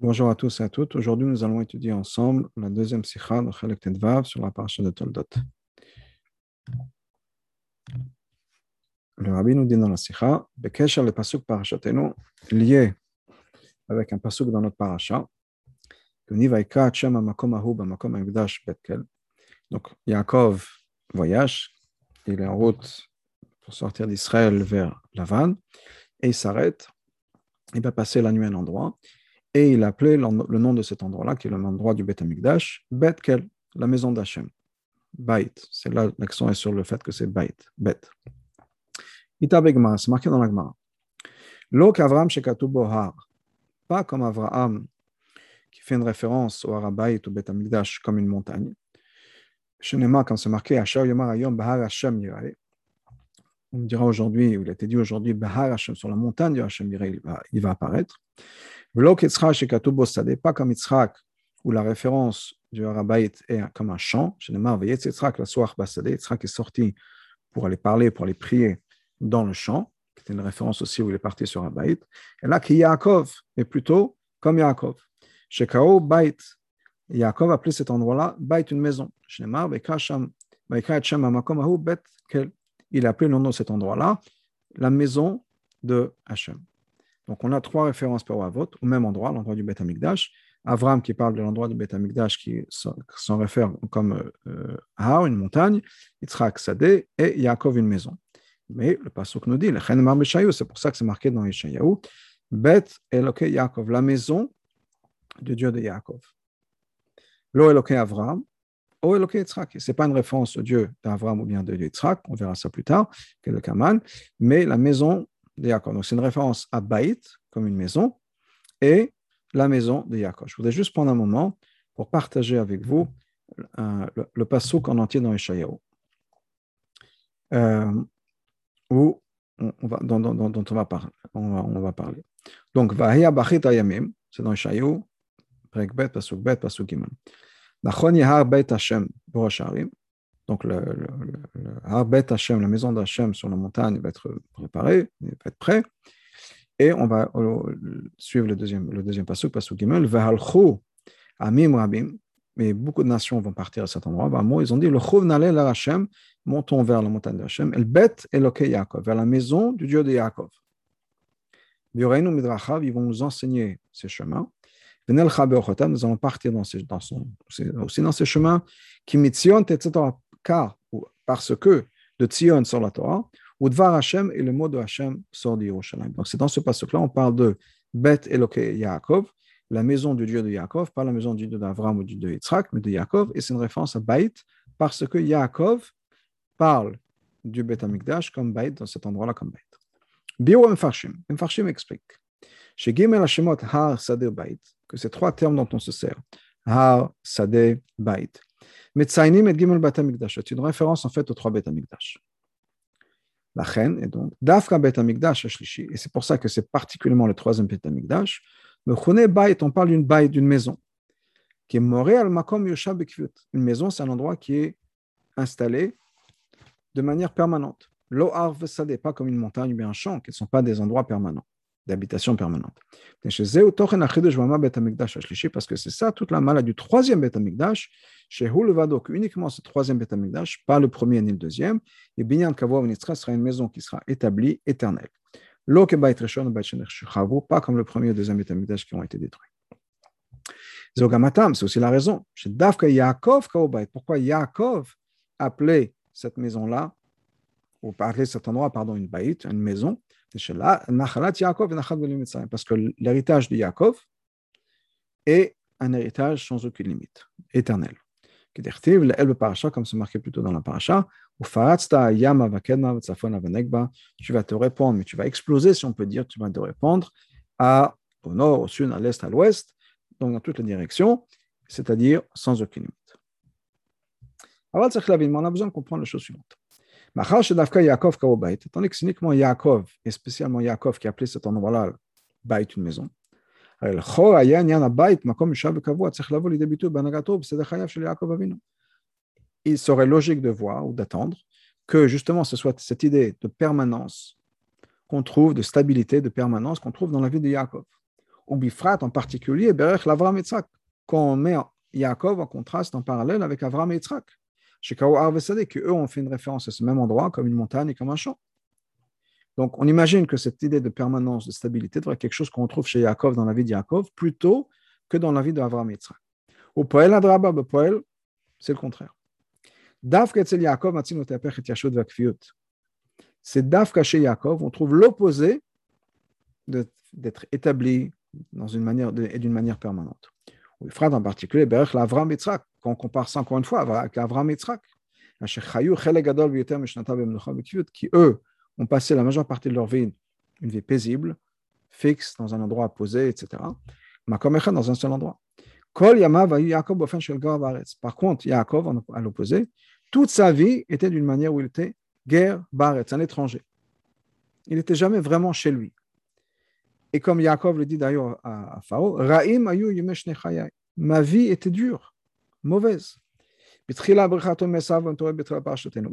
Bonjour à tous et à toutes. Aujourd'hui, nous allons étudier ensemble la deuxième sikha de Chalek Tedvav sur la parasha de Toldot. Le rabbi nous dit dans la sikha, Bekesha le pasuk parashatenu, lié avec un pasuk dans notre parasha, donc, Yaakov voyage, il est en route pour sortir d'Israël vers Lavan, et il s'arrête, il va passer la nuit à un endroit, et il appelait le nom de cet endroit-là, qui est l'endroit du Beth Amikdash, Bet Kel, la maison d'Hachem. Bait, c'est là l'accent est sur le fait que c'est Bait, Bet. Itabegma, c'est marqué dans la Gemara. L'ok Avram Shekatubo Har, pas comme Avraham, qui fait une référence au Harabait, au Beth Amikdash, comme une montagne. Shenema, quand c'est marqué, Asher Yomar Ayom Bahar Hashem Yirale. On dira aujourd'hui, il a été dit aujourd'hui, Bahar Hashem, sur la montagne de Hashem Yirale, il va, il apparaître. Pas comme Yitzhak, où la référence du Harabait est comme un chant. Yitzhak, la soir Basadé, Yitzhak est sorti pour aller parler, pour aller prier dans le champ, qui était une référence aussi où il est parti sur Harabait. Et là, qui Yaakov est plutôt comme Yaakov. Shekao Bait, Yaakov a appelé cet endroit-là Bait, une maison. Il a appelé le nom de cet endroit-là la maison de Hachem. Donc, on a trois références par Avot, au même endroit, l'endroit du Beth Amikdash. Avram qui parle de l'endroit du Beth Amikdash qui s'en réfère comme euh, une montagne, Yitzhak Sadeh et Yaakov, une maison. Mais le passage nous dit, c'est pour ça que c'est marqué dans Yeshayahu, Bet Eloke Yaakov, la maison du Dieu de Yaakov. Lo Eloke Avram, O Eloke Yitzhak. Ce n'est pas une référence au Dieu d'Avram ou bien de Yitzhak, on verra ça plus tard, que le Kaman, mais la maison de Yaakov. Donc, c'est une référence à Baït, comme une maison, et la maison de Yaakov. Je voudrais juste prendre un moment pour partager avec vous euh, le, le passouk en entier dans Ishayahu, euh, où on, va, dont, dont, dont, on, va parler, on, va, on va parler. Donc, Vahia Bachit Ayamim, c'est dans Ishayahu, Prek Bet, Pasuk Bet, Pasuk Gimel. Nachon Yahar Bet Hashem, Borosh Harim, donc, le, le, le la maison d'Hachem sur la montagne, va être préparée, va être prêt. Et on va suivre le deuxième, le deuxième passage, passage Gimel, Vehalchu Amim Rabim. Mais beaucoup de nations vont partir à cet endroit. Ils ont dit le Chouv Nalel Hashem, montons vers la montagne d'Hachem, El Bet Eloke Yaakov, vers la maison du Dieu de Yaakov. Midrachav, ils vont nous enseigner ces chemins. Nous allons partir aussi dans ces chemins. Kimitzion Tetzetorah car, parce que de Tzion sort la Torah, ou Dvar Hashem et le mot de Hashem sort d'Yerushalayim. Donc c'est dans ce passage-là, on parle de Bet Eloke Yaakov, la maison du Dieu de Yaakov, pas la maison du Dieu d'Avram ou du Dieu de mais de Yaakov, et c'est une référence à Bait, parce que Yaakov parle du Bet Amikdash comme Bait, dans cet endroit-là comme Bait. Bio Mfarshim, Mfarshim explique, chez Gimel Hashemot Har Sadeh Bait, que ces trois termes dont on se sert, Har Sadeh Bait, C'est une référence en fait aux trois Bet Amikdash. La reine est donc Dafka Bet Amikdash. Et c'est pour ça que c'est particulièrement le troisième Bet Amikdash. Le Chone Bait, on parle d'une Bait, d'une maison, qui est morée al Makom Yosha. Une maison, c'est un endroit qui est installé de manière permanente. Lo Arv pas comme une montagne ou bien un champ, qui ne sont pas des endroits permanents d'habitation permanente. Parce que c'est ça toute la maladie du troisième Beth Amikdash, chez donc uniquement ce troisième Beth Amikdash, pas le premier ni le deuxième, et Binyan Kavor sera une maison qui sera établie éternelle. Pas comme le premier et deuxième Beth Amikdash qui ont été détruits. Zogamatam, c'est aussi la raison. Chez Yaakov Pourquoi Yaakov appelait cette maison-là, ou appelait cet endroit, pardon, une baït, une maison, parce que l'héritage de Yaakov est un héritage sans aucune limite, éternel. Comme c'est marqué plutôt dans la paracha, tu vas te répandre, mais tu vas exploser, si on peut dire, tu vas te répandre à, au nord, au sud, à l'est, à l'ouest, donc dans toutes les directions, c'est-à-dire sans aucune limite. on a besoin de comprendre la chose suivante. Tandis que c'est uniquement Yaakov, et spécialement Yaakov qui a appelé cet endroit-là Bait, une maison. Il serait logique de voir ou d'attendre que justement ce soit cette idée de permanence qu'on trouve, de stabilité, de permanence qu'on trouve dans la vie de Yaakov. ou Bifrat en particulier, Berech l'Avram Yitzhak, quand on met Yaakov en contraste, en parallèle avec Avram et Yitzhak. Chez Kao que eux ont fait une référence à ce même endroit, comme une montagne et comme un champ. Donc, on imagine que cette idée de permanence, de stabilité, devrait être quelque chose qu'on retrouve chez Yaakov dans la vie de Yaakov, plutôt que dans la vie d'Avram et Yitzhak. Au Poel Adraba, Poel, c'est le contraire. C'est Dafka chez Yaakov, on trouve l'opposé d'être établi dans une manière et d'une manière permanente. Ephraim en particulier, Berech l'Avram Yitzhak, quand on compare ça encore une fois avec Avram Yitzhak, qui eux ont passé la majeure partie de leur vie une vie paisible, fixe, dans un endroit posé, etc. Makom dans un seul endroit. Par contre, Yaakov, à l'opposé, toute sa vie était d'une manière où il était guerre, baretz, un étranger. Il n'était jamais vraiment chez lui. Et comme Yaakov le dit d'ailleurs à, Pharaon, Ma vie était dure, mauvaise. Au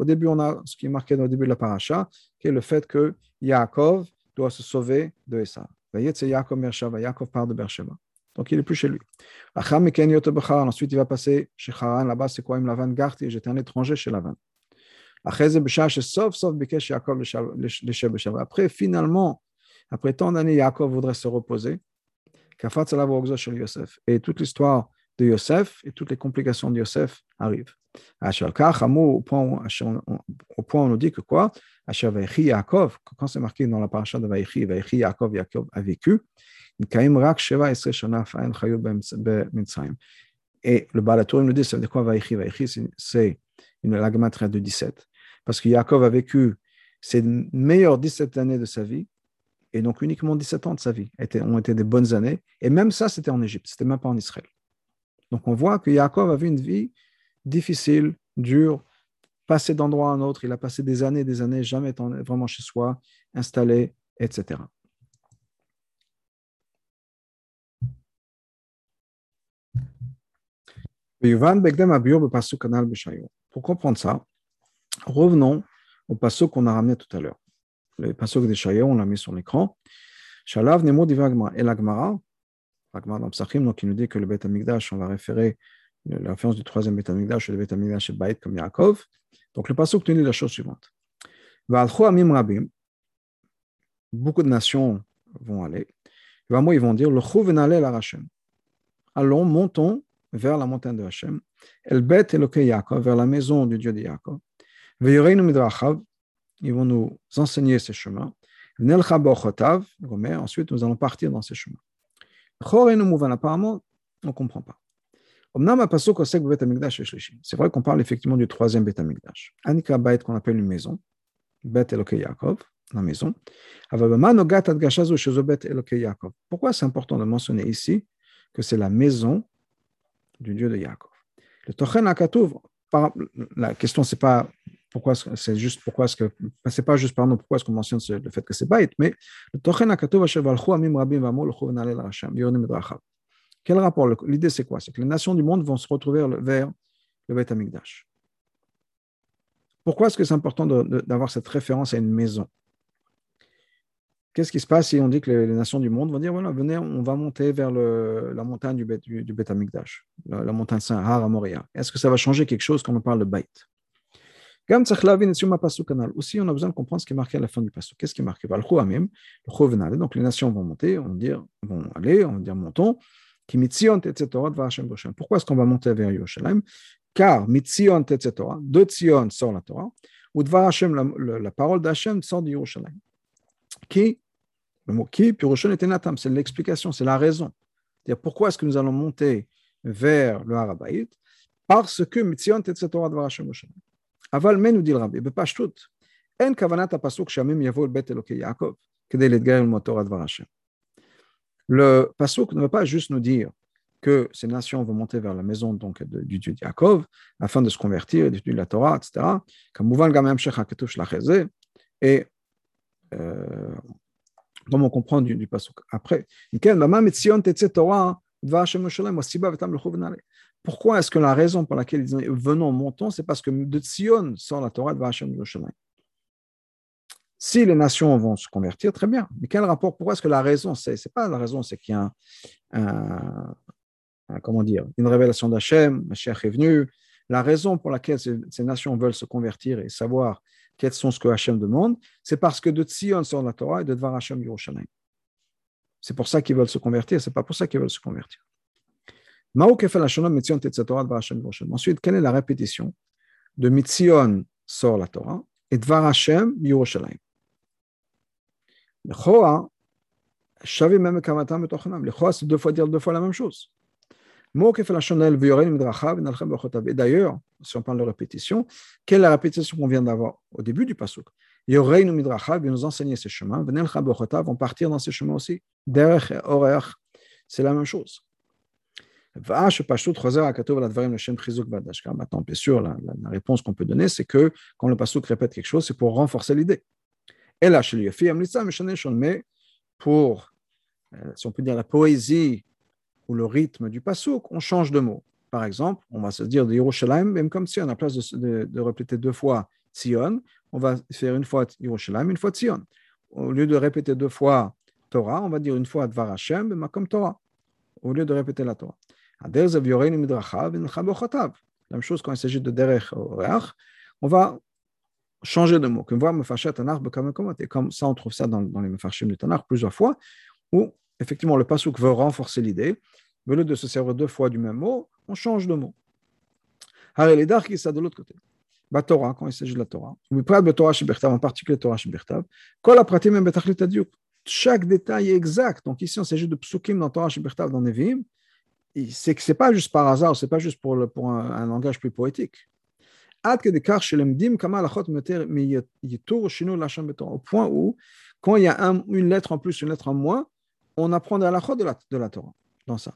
début, on a ce qui est marqué dans le début de la paracha, qui est le fait que Yaakov doit se sauver de Esav. Yaakov part de Beersheba. Donc, il n'est plus chez lui. Ensuite, il va passer chez Haran. Là-bas, c'est quoi? Lavan Garti. J'étais un étranger chez Lavan. Après, finalement, après tant d'années, Yaakov voudrait se reposer. Et toute l'histoire de Yosef et toutes les complications de Yosef arrivent. Au point, où, on nous dit que quoi? Yaakov, quand c'est marqué dans la paracha de Vaïchi, Vaïchi Yaakov, Yaakov a vécu, et le Balatur nous dit, veut dire quoi Vaïchi Vaïchi, c'est une lagmatra de 17. Parce que Yaakov a vécu ses meilleures 17 années de sa vie, et donc uniquement 17 ans de sa vie ont été des bonnes années. Et même ça, c'était en Égypte, c'était même pas en Israël. Donc on voit que Yaakov avait une vie difficile, dure, passé d'endroit à un autre. Il a passé des années et des années, jamais étant vraiment chez soi, installé, etc. Pour comprendre ça, revenons au passage qu'on a ramené tout à l'heure. Le passage de Shayo, on l'a mis sur l'écran. Shalav Nemo Divagma et donc il nous dit que le Beth on va référer la référence du troisième Beth le Beth Amikdash et Baït comme Yaakov. Donc le passage nous dit la chose suivante. Beaucoup de nations vont aller. Moi, ils vont dire, le. Allons, montons vers la montagne de Hachem, El Bet Eloke Yaakov, vers la maison du Dieu de Yaakov. Ils vont nous enseigner ces chemins. Ensuite, nous allons partir dans ces chemins. Apparemment, on ne comprend pas. C'est vrai qu'on parle effectivement du troisième Bet Amikdash. Anika Bait qu'on appelle une maison. Bet Eloke Yaakov, la maison. Pourquoi c'est important de mentionner ici que c'est la maison du Dieu de Yaakov? Le Tochen Akatouv, la question c'est pas pourquoi c'est juste pourquoi est-ce que c'est pas juste pardon pourquoi est-ce qu'on mentionne le fait que c'est Baït, mais le Tochen Akatouv Amim Rabim Vamo le Quel rapport? L'idée c'est quoi? C'est que les nations du monde vont se retrouver vers le Beth Amikdash. Pourquoi est-ce que c'est important d'avoir cette référence à une maison? Qu'est-ce qui se passe si on dit que les, nations du monde vont dire voilà, venez, on va monter vers la montagne du, du, du Amikdash, la, montagne Saint Har à Moria. Est-ce que ça va changer quelque chose quand on parle de Baït aussi, on a besoin de comprendre ce qui est marqué à la fin du passage. Qu'est-ce qui est marqué? Donc, les nations vont monter, on va dire, vont aller, on va dire, montons. Pourquoi est-ce qu'on va monter vers Yerushalayim? Car Mitzion, etc. De Tzion sort la Torah, ou Dvar Hashem, la, parole d'Hachem sort de Yerushalayim. Qui? Le mot qui, Piroshon et Natam, c'est l'explication, c'est la raison. C'est-à-dire pourquoi est-ce que nous allons monter vers le Harabaït? Parce que Mitzion etc. Aval men nous dit le rabbi, בפשטות, אין כוונת הפסוק שעמים יבואו אל בית אלוקי יעקב כדי להתגייר ללמוד תורת דבר השם. Le pasuk ne veut pas juste nous dire que ces nations vont monter vers la maison donc, du Dieu de Yaakov afin de se convertir, d'étudier la Torah, etc. Comme Mouvan Gamem Shech HaKetuv Shlacheze, et euh, comme on comprend du, du pasuk après. pourquoi est-ce que la raison pour laquelle ils disent venons, montons, c'est parce que de Tzion sort la Torah de Vachem Yerushalayim. Si les nations vont se convertir, très bien. Mais quel rapport Pourquoi est-ce que la raison, c'est pas la raison, c'est qu'il y a comment dire, une révélation d'Hachem, Mashiach est venu. La raison pour laquelle ces, nations veulent se convertir et savoir quels sont ce que Hachem demande, c'est parce que de Tzion sur la Torah et de Dvar Hachem Yerushalayim. C'est pour ça qu'ils veulent se convertir, c'est pas pour ça qu'ils veulent se convertir. Ensuite, quelle est la répétition de Mitzion sort la Torah et Dvar Hashem Yerushalayim? Lechoa, Shavi même et Lechoa, c'est deux fois dire deux fois la même chose. Et d'ailleurs, si on parle de répétition, quelle est la répétition qu'on vient d'avoir au début du pasuk? Yoreinu midrachav, il nous enseigner ses chemins, venel vont partir dans ces chemins aussi. Derech et c'est la même chose. Maintenant, bien sûr, la, la, réponse qu'on peut donner, c'est que quand le pasuk répète quelque chose, c'est pour renforcer l'idée. Et là, chez mais pour, euh, si on peut dire, la poésie ou le rythme du pasuk, on change de mot. Par exemple, on va se dire de Yerushalayim, même comme si on a place de, de, répéter deux fois Tzion, on va faire une fois Yerushalayim, une fois Tzion. Au lieu de répéter deux fois Torah, on va dire une fois Dvar Hashem, comme Torah, au lieu de répéter la Torah. La même chose quand il s'agit de Derech on va changer de mot. Comme ça, on trouve ça dans, les Mefarshim du Tanakh plusieurs fois, où effectivement, le pasuk veut renforcer l'idée. Au lieu de se servir deux fois du même mot, on change de mot. les qui ça de l'autre côté. Torah, quand il s'agit de la Torah, en particulier Torah Shibertav, chaque détail est exact. Donc ici, on s'agit de psukim dans Torah Shibertav, dans Nevi'im. C'est que ce n'est pas juste par hasard, ce n'est pas juste pour, le, pour un, langage plus poétique. Au point où, quand il y a un, une lettre en plus, une lettre en moins, on apprend à la de la, de la Torah dans ça.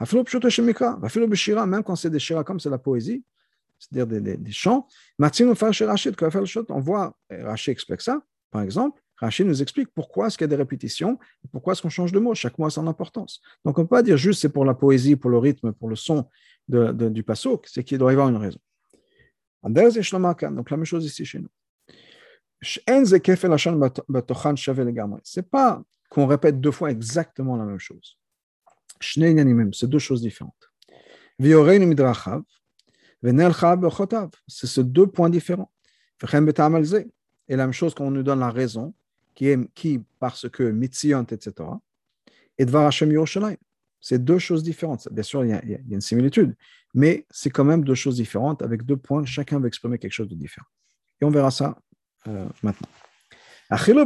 Même quand c'est des shira, comme c'est la poésie, c'est-à-dire des, des, des chants, on voit, Rachid explique ça, par exemple, Rachid nous explique pourquoi est-ce qu'il y a des répétitions, pourquoi est-ce qu'on change de mot, chaque mot a son importance. Donc on ne peut pas dire juste c'est pour la poésie, pour le rythme, pour le son du pasuk, c'est qu'il doit y avoir une raison. Donc la même chose ici chez nous. C'est pas qu'on répète deux fois exactement la même chose. C'est deux choses différentes. C'est ces deux points différents. Et la même chose qu'on nous donne la raison, qui est qui parce que mitzion, etc. Et Dvar Hashem Yerushalayim. C'est deux choses différentes. Bien sûr, il y, a, une similitude, mais c'est quand même deux choses différentes avec deux points. Chacun veut exprimer quelque chose de différent. Et on verra ça euh, maintenant.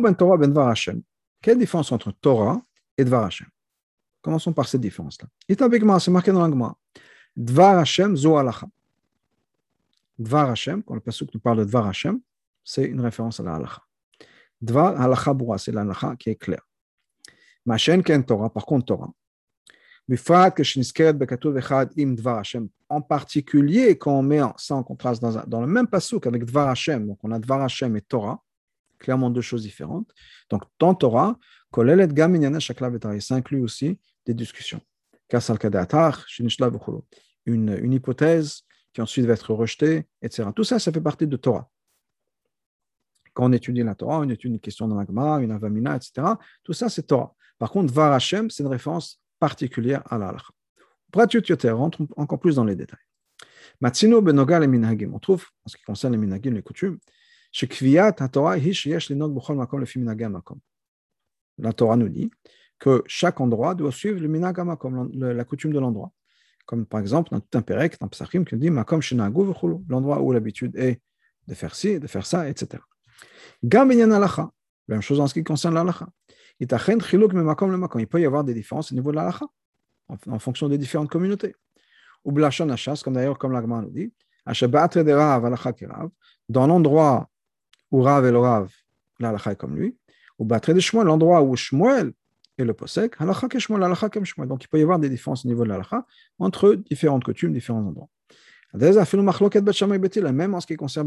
ben Torah ben Dvar Hashem. Quelle différence entre Torah et Dvar Hashem? Commençons par cette différence-là. c'est marqué dans l'angma. Dvar Hashem, zo alacha. Dvar Hashem, quand le pasuk nous parle de Dvar Hashem, c'est une référence à la halacha. Dvar halacha boura, c'est la halacha qui est claire. Ken Torah, par contre Torah. En particulier, quand on met ça en contraste dans, le même pasuk avec Dvar Hashem, donc on a Dvar Hashem et Torah, clairement deux choses différentes. Donc, dans Torah, ça inclut aussi des discussions. Une, une hypothèse qui ensuite va être rejetée, etc. Tout ça, ça fait partie de Torah. Quand on étudie la Torah, on étudie une question de magma, une avamina, etc. Tout ça, c'est Torah. Par contre, Var c'est une référence particulière à l'Allah. Yoter rentre encore plus dans les détails. Matsino benoga le minhagim. On trouve, en ce qui concerne les minhagim, les coutumes, la Torah nous dit que chaque endroit doit suivre le minagama, comme la coutume de l'endroit. Comme par exemple dans tout un perek, dans Psachim, qui dit Makom l'endroit où l'habitude est de faire ci, de faire ça, etc. Gam même chose en ce qui concerne l'alacha. Il peut y avoir des différences au niveau de l'alacha, en, fonction des différentes communautés. Ou blachon comme d'ailleurs, comme l'agma nous dit, dans l'endroit où Rav et le Rav, l'Alacha est comme lui, ou Batre de Shmuel, l'endroit où Shmuel est le Posek, Halacha que Shmuel, l'Alacha comme Shmuel. Donc il peut y avoir des différences au niveau de l'Alacha entre différentes coutumes, différents endroits. Même en ce qui concerne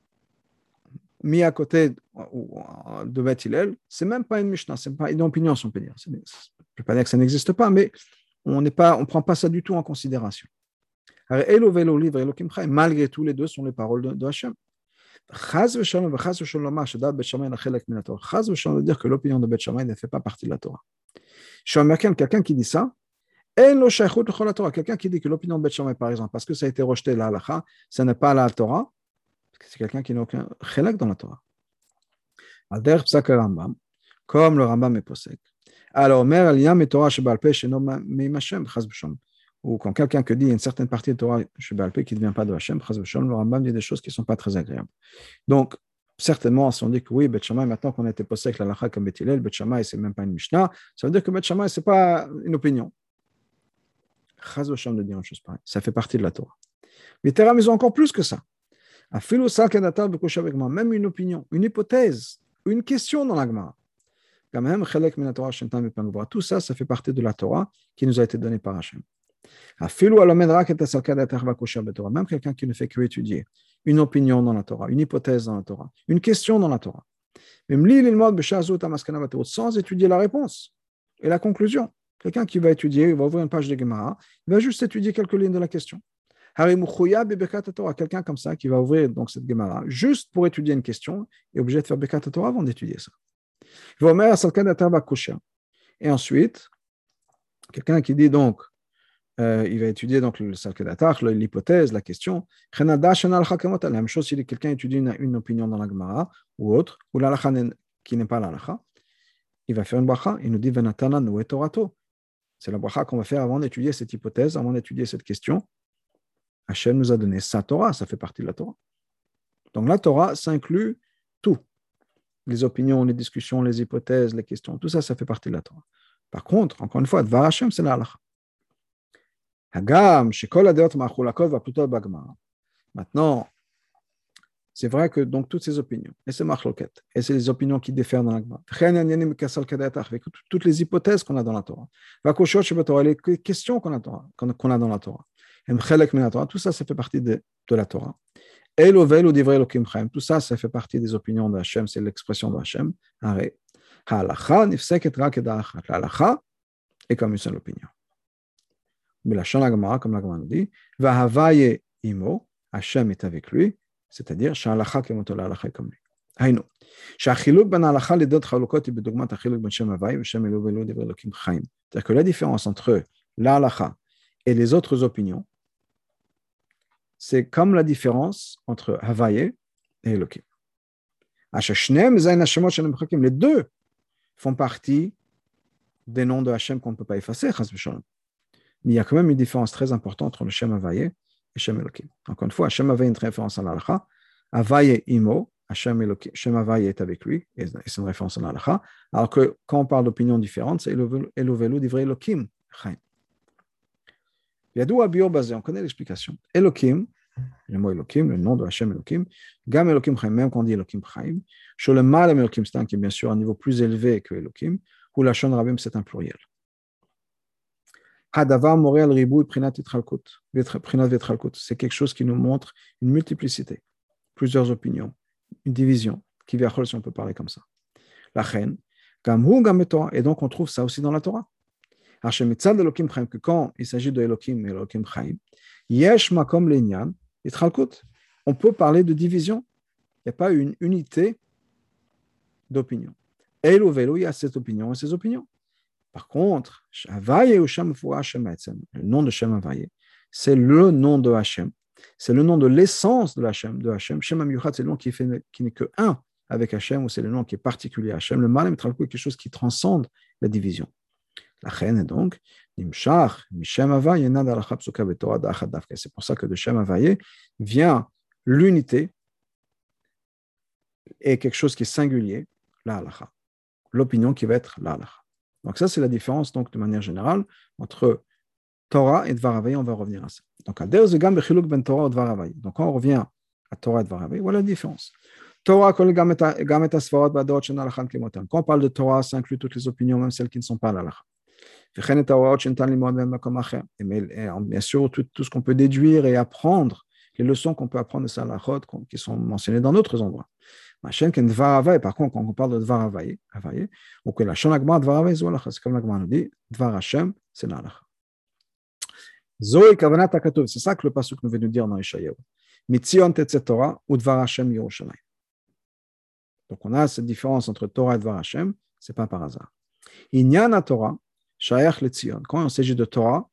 mis à côté de Bet Hillel, c'est même pas une Mishnah, c'est pas une opinion, si on peut dire. Je ne peux pas dire que ça n'existe pas, mais on ne prend pas ça du tout en considération. Malgré tout, les deux sont les paroles de, Hachem. Chaz v'shalom v'chaz Shammai nachelek min Torah. Chaz v'shalom veut dire que l'opinion de Bet Shammai ne fait pas partie de la Torah. Shomerken, quelqu'un qui dit ça, en lo Torah. Quelqu'un qui dit que l'opinion de Bet Shammai, par exemple, parce que ça a été rejeté la halacha, n'est pas la Torah, c'est quelqu'un qui n'a aucun chelak dans la Torah. Al-der psak Rambam, comme le Rambam est posek. Alors, mer al-yam et Torah shebal pe sheno meim Hashem, chaz v'shalom ou quand quelqu'un que dit une certaine partie de Torah qui ne vient pas de Hachem, le Rambam dit des choses qui ne sont pas très agréables. Donc, certainement, si on dit que oui, Bet maintenant qu'on a été posé la lacha comme Bet Hillel, Bet Shammai, c'est même pas une Mishnah, ça veut dire que Bet Shammai, ce n'est pas une opinion. Chaz de dire une chose pareille. Ça fait partie de la Torah. Mais Terram, ils ont encore plus que ça. Même une opinion, une hypothèse, une question dans la Gemara. Tout ça, ça fait partie de la Torah qui nous a été donnée par Hachem. Même quelqu'un qui ne fait que étudier une opinion dans la Torah, une hypothèse dans la Torah, une question dans la Torah. Sans étudier la réponse et la conclusion. Quelqu'un qui va étudier, il va ouvrir une page de Gemara, il va juste étudier quelques lignes de la question. Quelqu'un comme ça qui va ouvrir donc cette Gemara juste pour étudier une question est obligé de faire Bekat Torah avant d'étudier ça. Et ensuite, quelqu'un qui dit donc euh, il va étudier donc le Salkedatach, l'hypothèse, la question. La même chose si quelqu'un étudie une, opinion dans la Gemara ou autre, ou l'alacha qui n'est pas l'alacha, il va faire une bracha, il nous dit Venatana. C'est la bracha qu'on va faire avant d'étudier cette hypothèse, avant d'étudier cette question. Hachem nous a donné sa Torah, ça fait partie de la Torah. Donc la Torah, ça inclut tout. Les opinions, les discussions, les hypothèses, les questions, tout ça, ça fait partie de la Torah. Par contre, encore une fois, Dvar Hachem, c'est l'alacha. Hagam, va plutôt Maintenant, c'est vrai que donc toutes ces opinions, et c'est marloquette, et c'est les opinions qui diffèrent dans l'agma, avec toutes les hypothèses qu'on a dans la Torah, les questions qu'on a dans la Torah, tout ça, ça fait partie de, de la Torah. Tout ça, ça fait partie des opinions de Hachem, c'est l'expression de Hachem. Halacha, est comme une seule opinion. Belachon Agmara, comme la nous dit, Vahavaye imo, Hachem est avec lui, c'est-à-dire, Shalacha kemotola alacha comme lui. היינו, שהחילוק בין ההלכה לדעות חלוקות היא בדוגמת החילוק בין שם הוואי ושם אלוהו ואלוהו דברי אלוקים חיים. C'est-à-dire que la différence entre l'halakha et les autres opinions, c'est comme la différence entre Havaye et Elohim. Les deux font partie des noms de Hachem qu'on ne peut pas effacer, mais il y a quand même une différence très importante entre le Shem Havaye et Shem Elohim. Encore une fois, Shem Havaye est une référence à l'Alacha. Havaye Imo, Hashem Shem Havaye est avec lui, et c'est une référence à l'Alacha. Alors que quand on parle d'opinions différentes, c'est Elovelu d'Ivre Elohim. On connaît l'explication. Elohim, le mot Elohim, le nom de Hashem Elohim, Gam Elohim Chaim, même quand on dit Elohim Chaim, Sholem Elohim, c'est un qui est bien sûr un niveau plus élevé que Elohim, ou la Shon Rabim, c'est un pluriel. C'est quelque chose qui nous montre une multiplicité, plusieurs opinions, une division, qui vient si on peut parler comme ça. La reine, et donc on trouve ça aussi dans la Torah. Que quand il s'agit de Elohim et Elohim Chaim, Yesh Makom Lenyan, on peut parler de division. Il n'y a pas une unité d'opinion. Elo Velo, il y a cette opinion et ces opinions. Par contre, le nom de Shem Havaye, c'est le nom de Hachem. C'est le nom de l'essence de Hachem. De Hachem. Shem c'est le nom qui, qui n'est que un avec Hachem, ou c'est le nom qui est particulier à Hachem. Le Malem est quelque chose qui transcende la division. La reine est donc, C'est pour ça que de Shem Havaye vient l'unité et quelque chose qui est singulier, la L'opinion qui va être la donc ça, c'est la différence, de manière générale, entre Torah et Dvaravai. On va revenir à ça. Donc, ben Torah Donc, on revient à Torah et Dvaravai, voilà la différence. Torah, quand on parle de Torah, ça inclut toutes les opinions, même celles qui ne sont pas la Bien sûr, tout, tout ce qu'on peut déduire et apprendre, les leçons qu'on peut apprendre de Salahot, qui sont mentionnées dans d'autres endroits. Par contre, quand on parle de Dvar Havaye, ou que la Shonagma Dvar Havaye, c'est comme la nous dit, Dvar Hashem, c'est l'Allah. Zoé Kavanat Akatov, c'est ça que le passage nous vient de dire dans Ishaïaou. Mitzion Tetze Torah ou Dvar Hashem Yerushalayim. Donc on a cette différence entre Torah et Dvar Hashem, ce n'est pas par hasard. Inyana Torah, Shaech le Tzion. Quand il s'agit de Torah,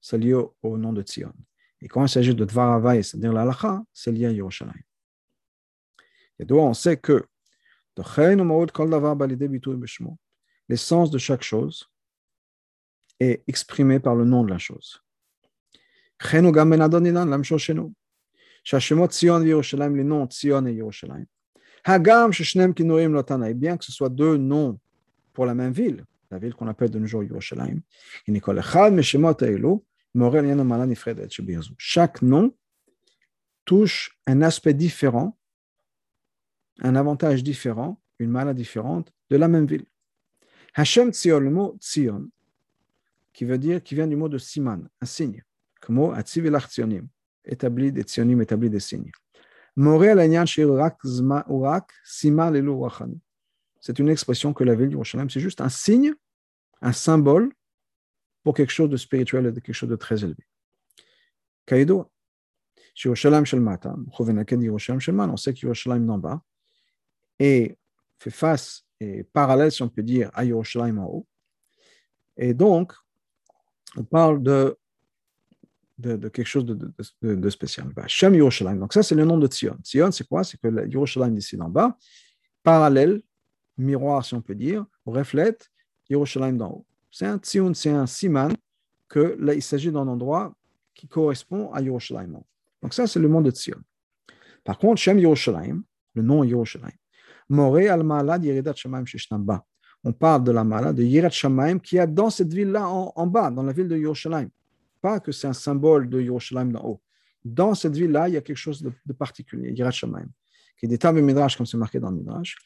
c'est lié au nom de Tzion. Et quand il s'agit de Dvar Havaye, c'est-à-dire l'Alacha, c'est lié à Yerushalayim. Et donc on sait que l'essence de chaque chose est exprimée par le nom de la chose. Ben les noms Tzion et Yerushalayim. Bien que ce soit deux noms pour la même ville, la ville qu'on appelle de nos jours Yerushalayim, chaque nom touche un aspect différent, un avantage différent, une maladie différente de la même ville. Hashem Tzion, le mot Tzion, qui veut dire, qui vient du mot de Siman, un signe, comme mot Atzivilach Tzionim, établi des Tzionim, établi des signes. C'est une expression que la ville d'Yerushalayim, c'est juste un signe, un symbole pour quelque chose de spirituel et de quelque chose de très élevé. Kaido, Yerushalayim Yerushalayim Shel on sait que Yerushalayim d'en bas et fait face et parallèle, si on peut dire, à Yerushalayim en haut. Et donc, on parle de de, quelque chose de, de, spécial. Shem Yerushalayim. Donc ça, c'est le nom de Tzion. Tzion, c'est quoi? C'est que Yerushalayim ici en bas, parallèle, miroir, si on peut dire, reflète Yerushalayim d'en haut. C'est un Tzion, c'est un siman que là, il s'agit d'un endroit qui correspond à Yerushalayim. Donc ça, c'est le nom de Tzion. Par contre, Shem Yerushalayim, le nom Yerushalayim, Moré al malad Yeridat Shamaim Sheshnamba. On parle de la malade de Yirat Shamaim qui a dans cette ville-là en, en, bas, dans la ville de Yerushalayim pas que c'est un symbole de Yerushalayim d'en haut. Dans cette ville-là, il y a quelque chose de, de particulier, Yirat Shamayim, qui est des tables Midrash, comme c'est marqué dans le Midrash.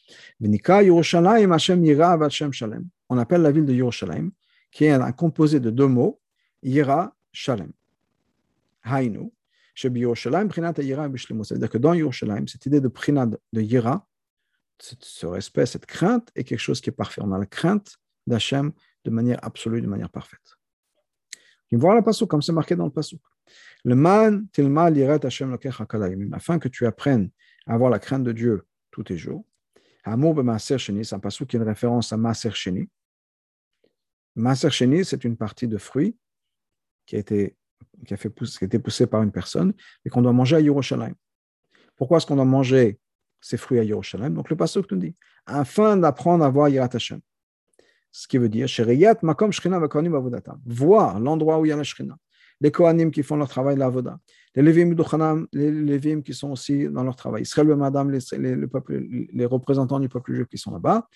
On appelle la ville de Yerushalayim, qui est un composé de deux mots, Yira Shalem. C'est-à-dire que dans Yerushalayim, cette idée de Prinat de Yira, ce respect, cette crainte est quelque chose qui est parfait. On a la crainte d'Hachem de manière absolue, de manière parfaite. Ils voient le passage comme c'est marqué dans le passage. Le man tilma liret Hashem afin que tu apprennes avoir la crainte de Dieu tous tes jours. Amour maaser sheni, c'est un passage qui est une référence à maaser sheni. C'est une partie de fruits qui a été qui a fait poussée par une personne et qu'on doit manger à Yerushalayim. Pourquoi est-ce qu'on doit manger ces fruits à Yerushalayim Donc le passage nous dit afin d'apprendre à voir Yirat Hashem ce qui veut dire Makom voir l'endroit où il y a la. Les Kohanim qui font leur travail de la Voda. Les Lévim les Lévim qui sont aussi dans leur travail. Israël Madame, les, le peuple, les représentants du peuple juif qui sont là-bas.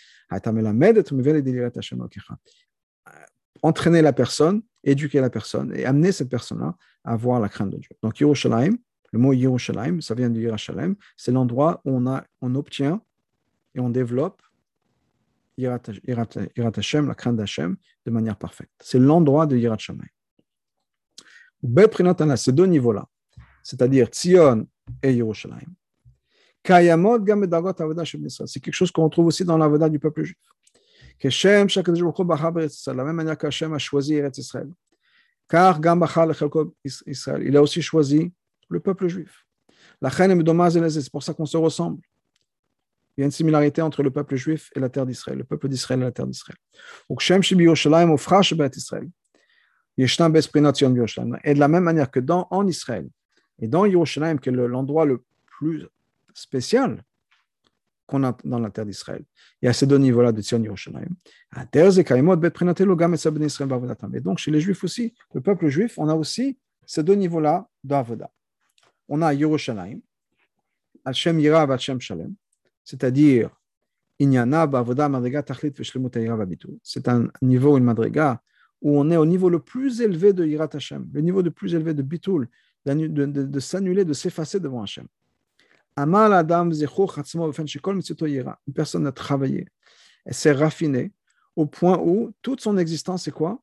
Entraîner la personne, éduquer la personne et amener cette personne-là à voir la crainte de Dieu. Donc Yerushalayim, le mot Yerushalayim, ça vient de Yerushalayim, c'est l'endroit où on, a, on obtient et on développe Yirat Hashem, la crainte d'Hashem, de manière parfaite. C'est l'endroit de Yirat Shammai. Ces deux niveaux-là, c'est-à-dire Tzion et Yerushalayim, c'est quelque chose qu'on trouve aussi dans l'avoda du peuple juif. De la même manière qu'Hachem a choisi Eretz Israël. Car il a aussi choisi le peuple juif. C'est pour ça qu'on se ressemble. Il y a une similarité entre le peuple juif et la terre d'Israël, le peuple d'Israël et la terre d'Israël. Et de la même manière que dans, en Israël et dans Yerushalayim, qui est l'endroit le plus spécial qu'on a dans la terre d'Israël, il y a ces deux niveaux-là de Tzion Yerushalayim. Et donc, chez les Juifs aussi, le peuple juif, on a aussi ces deux niveaux-là d'Avoda. On a Yerushalayim, Hashem Yira Hashem Shalem, c'est-à-dire c'est un niveau, une madriga, où on est au niveau le plus élevé de Yirat Hashem, le niveau le plus élevé de Bitul, de, s'annuler, de s'effacer devant Hashem. Amal Adam Une personne a travaillé, elle s'est raffinée au point où toute son existence, c'est quoi?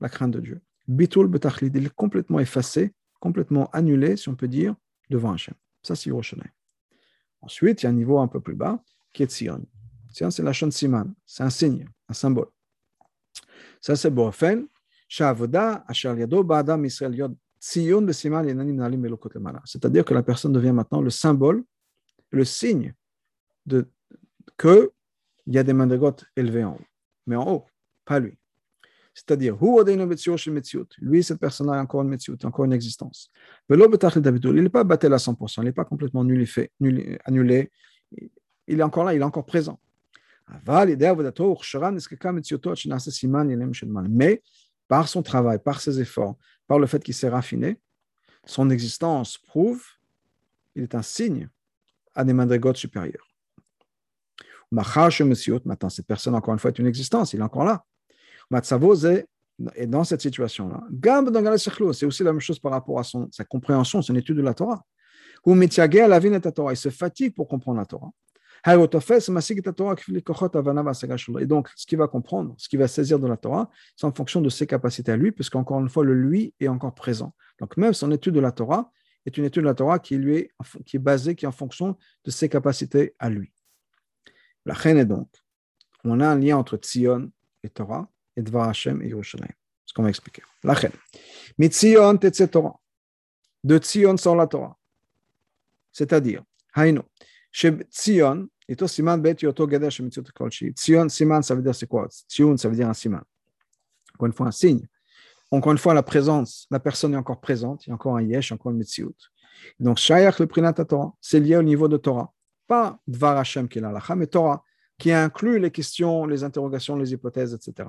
La crainte de Dieu. Bitul Betachlid, il est complètement effacé, complètement annulé, si on peut dire, devant Hachem. Ça, c'est Yerushalayim. Ensuite, il y a un niveau un peu plus bas qui est Tzion. Tzion, c'est la chaîne Siman, c'est un signe, un symbole. Ça, c'est Boafen. C'est-à-dire que la personne devient maintenant le symbole, le signe de qu'il y a des mandrigotes élevées en haut. Mais en haut, pas lui. C'est-à-dire, lui, cette personne-là a encore une metziut, encore une existence. Il n'est pas battu à 100%, il n'est pas complètement annulé, il est encore là, il est encore présent. Mais par son travail, par ses efforts, par le fait qu'il s'est raffiné, son existence prouve, il est un signe à des mandrigotes supérieures. Maintenant, cette personne, encore une fois, est une existence, il est encore là. est dans cette situation-là. C'est aussi la même chose par rapport à son, sa compréhension, son étude de la Torah. Il se fatigue pour comprendre la Torah. Et donc, ce qu'il va comprendre, ce qu'il va saisir de la Torah, c'est en fonction de ses capacités à lui, puisqu'encore une fois, le lui est encore présent. Donc, même son étude de la Torah est une étude de la Torah qui, lui est, qui est basée, qui est en fonction de ses capacités à lui. La reine est donc, on a un lien entre Tzion et Torah, et Dvar Hashem et Yerushalayim. Ce qu'on va expliquer. La reine. Mitzion Torah. De Tzion sort la Torah. C'est-à-dire, Haïno. Chez Tzion, et toi, Siman Bet Yoto Gader Shemitzot Kolchi. Tzion, Siman, ça veut dire c'est quoi? Tzion, ça veut dire un Siman. Encore une fois, un signe. Encore une fois, la présence, la personne est encore présente, il y a encore un Yesh, encore une Metziut. Donc, Shayach le Prinat Torah, c'est lié au niveau de Torah. Pas Dvar Hashem qui est l'Alacha, mais Torah, qui inclut les questions, les interrogations, les hypothèses, etc.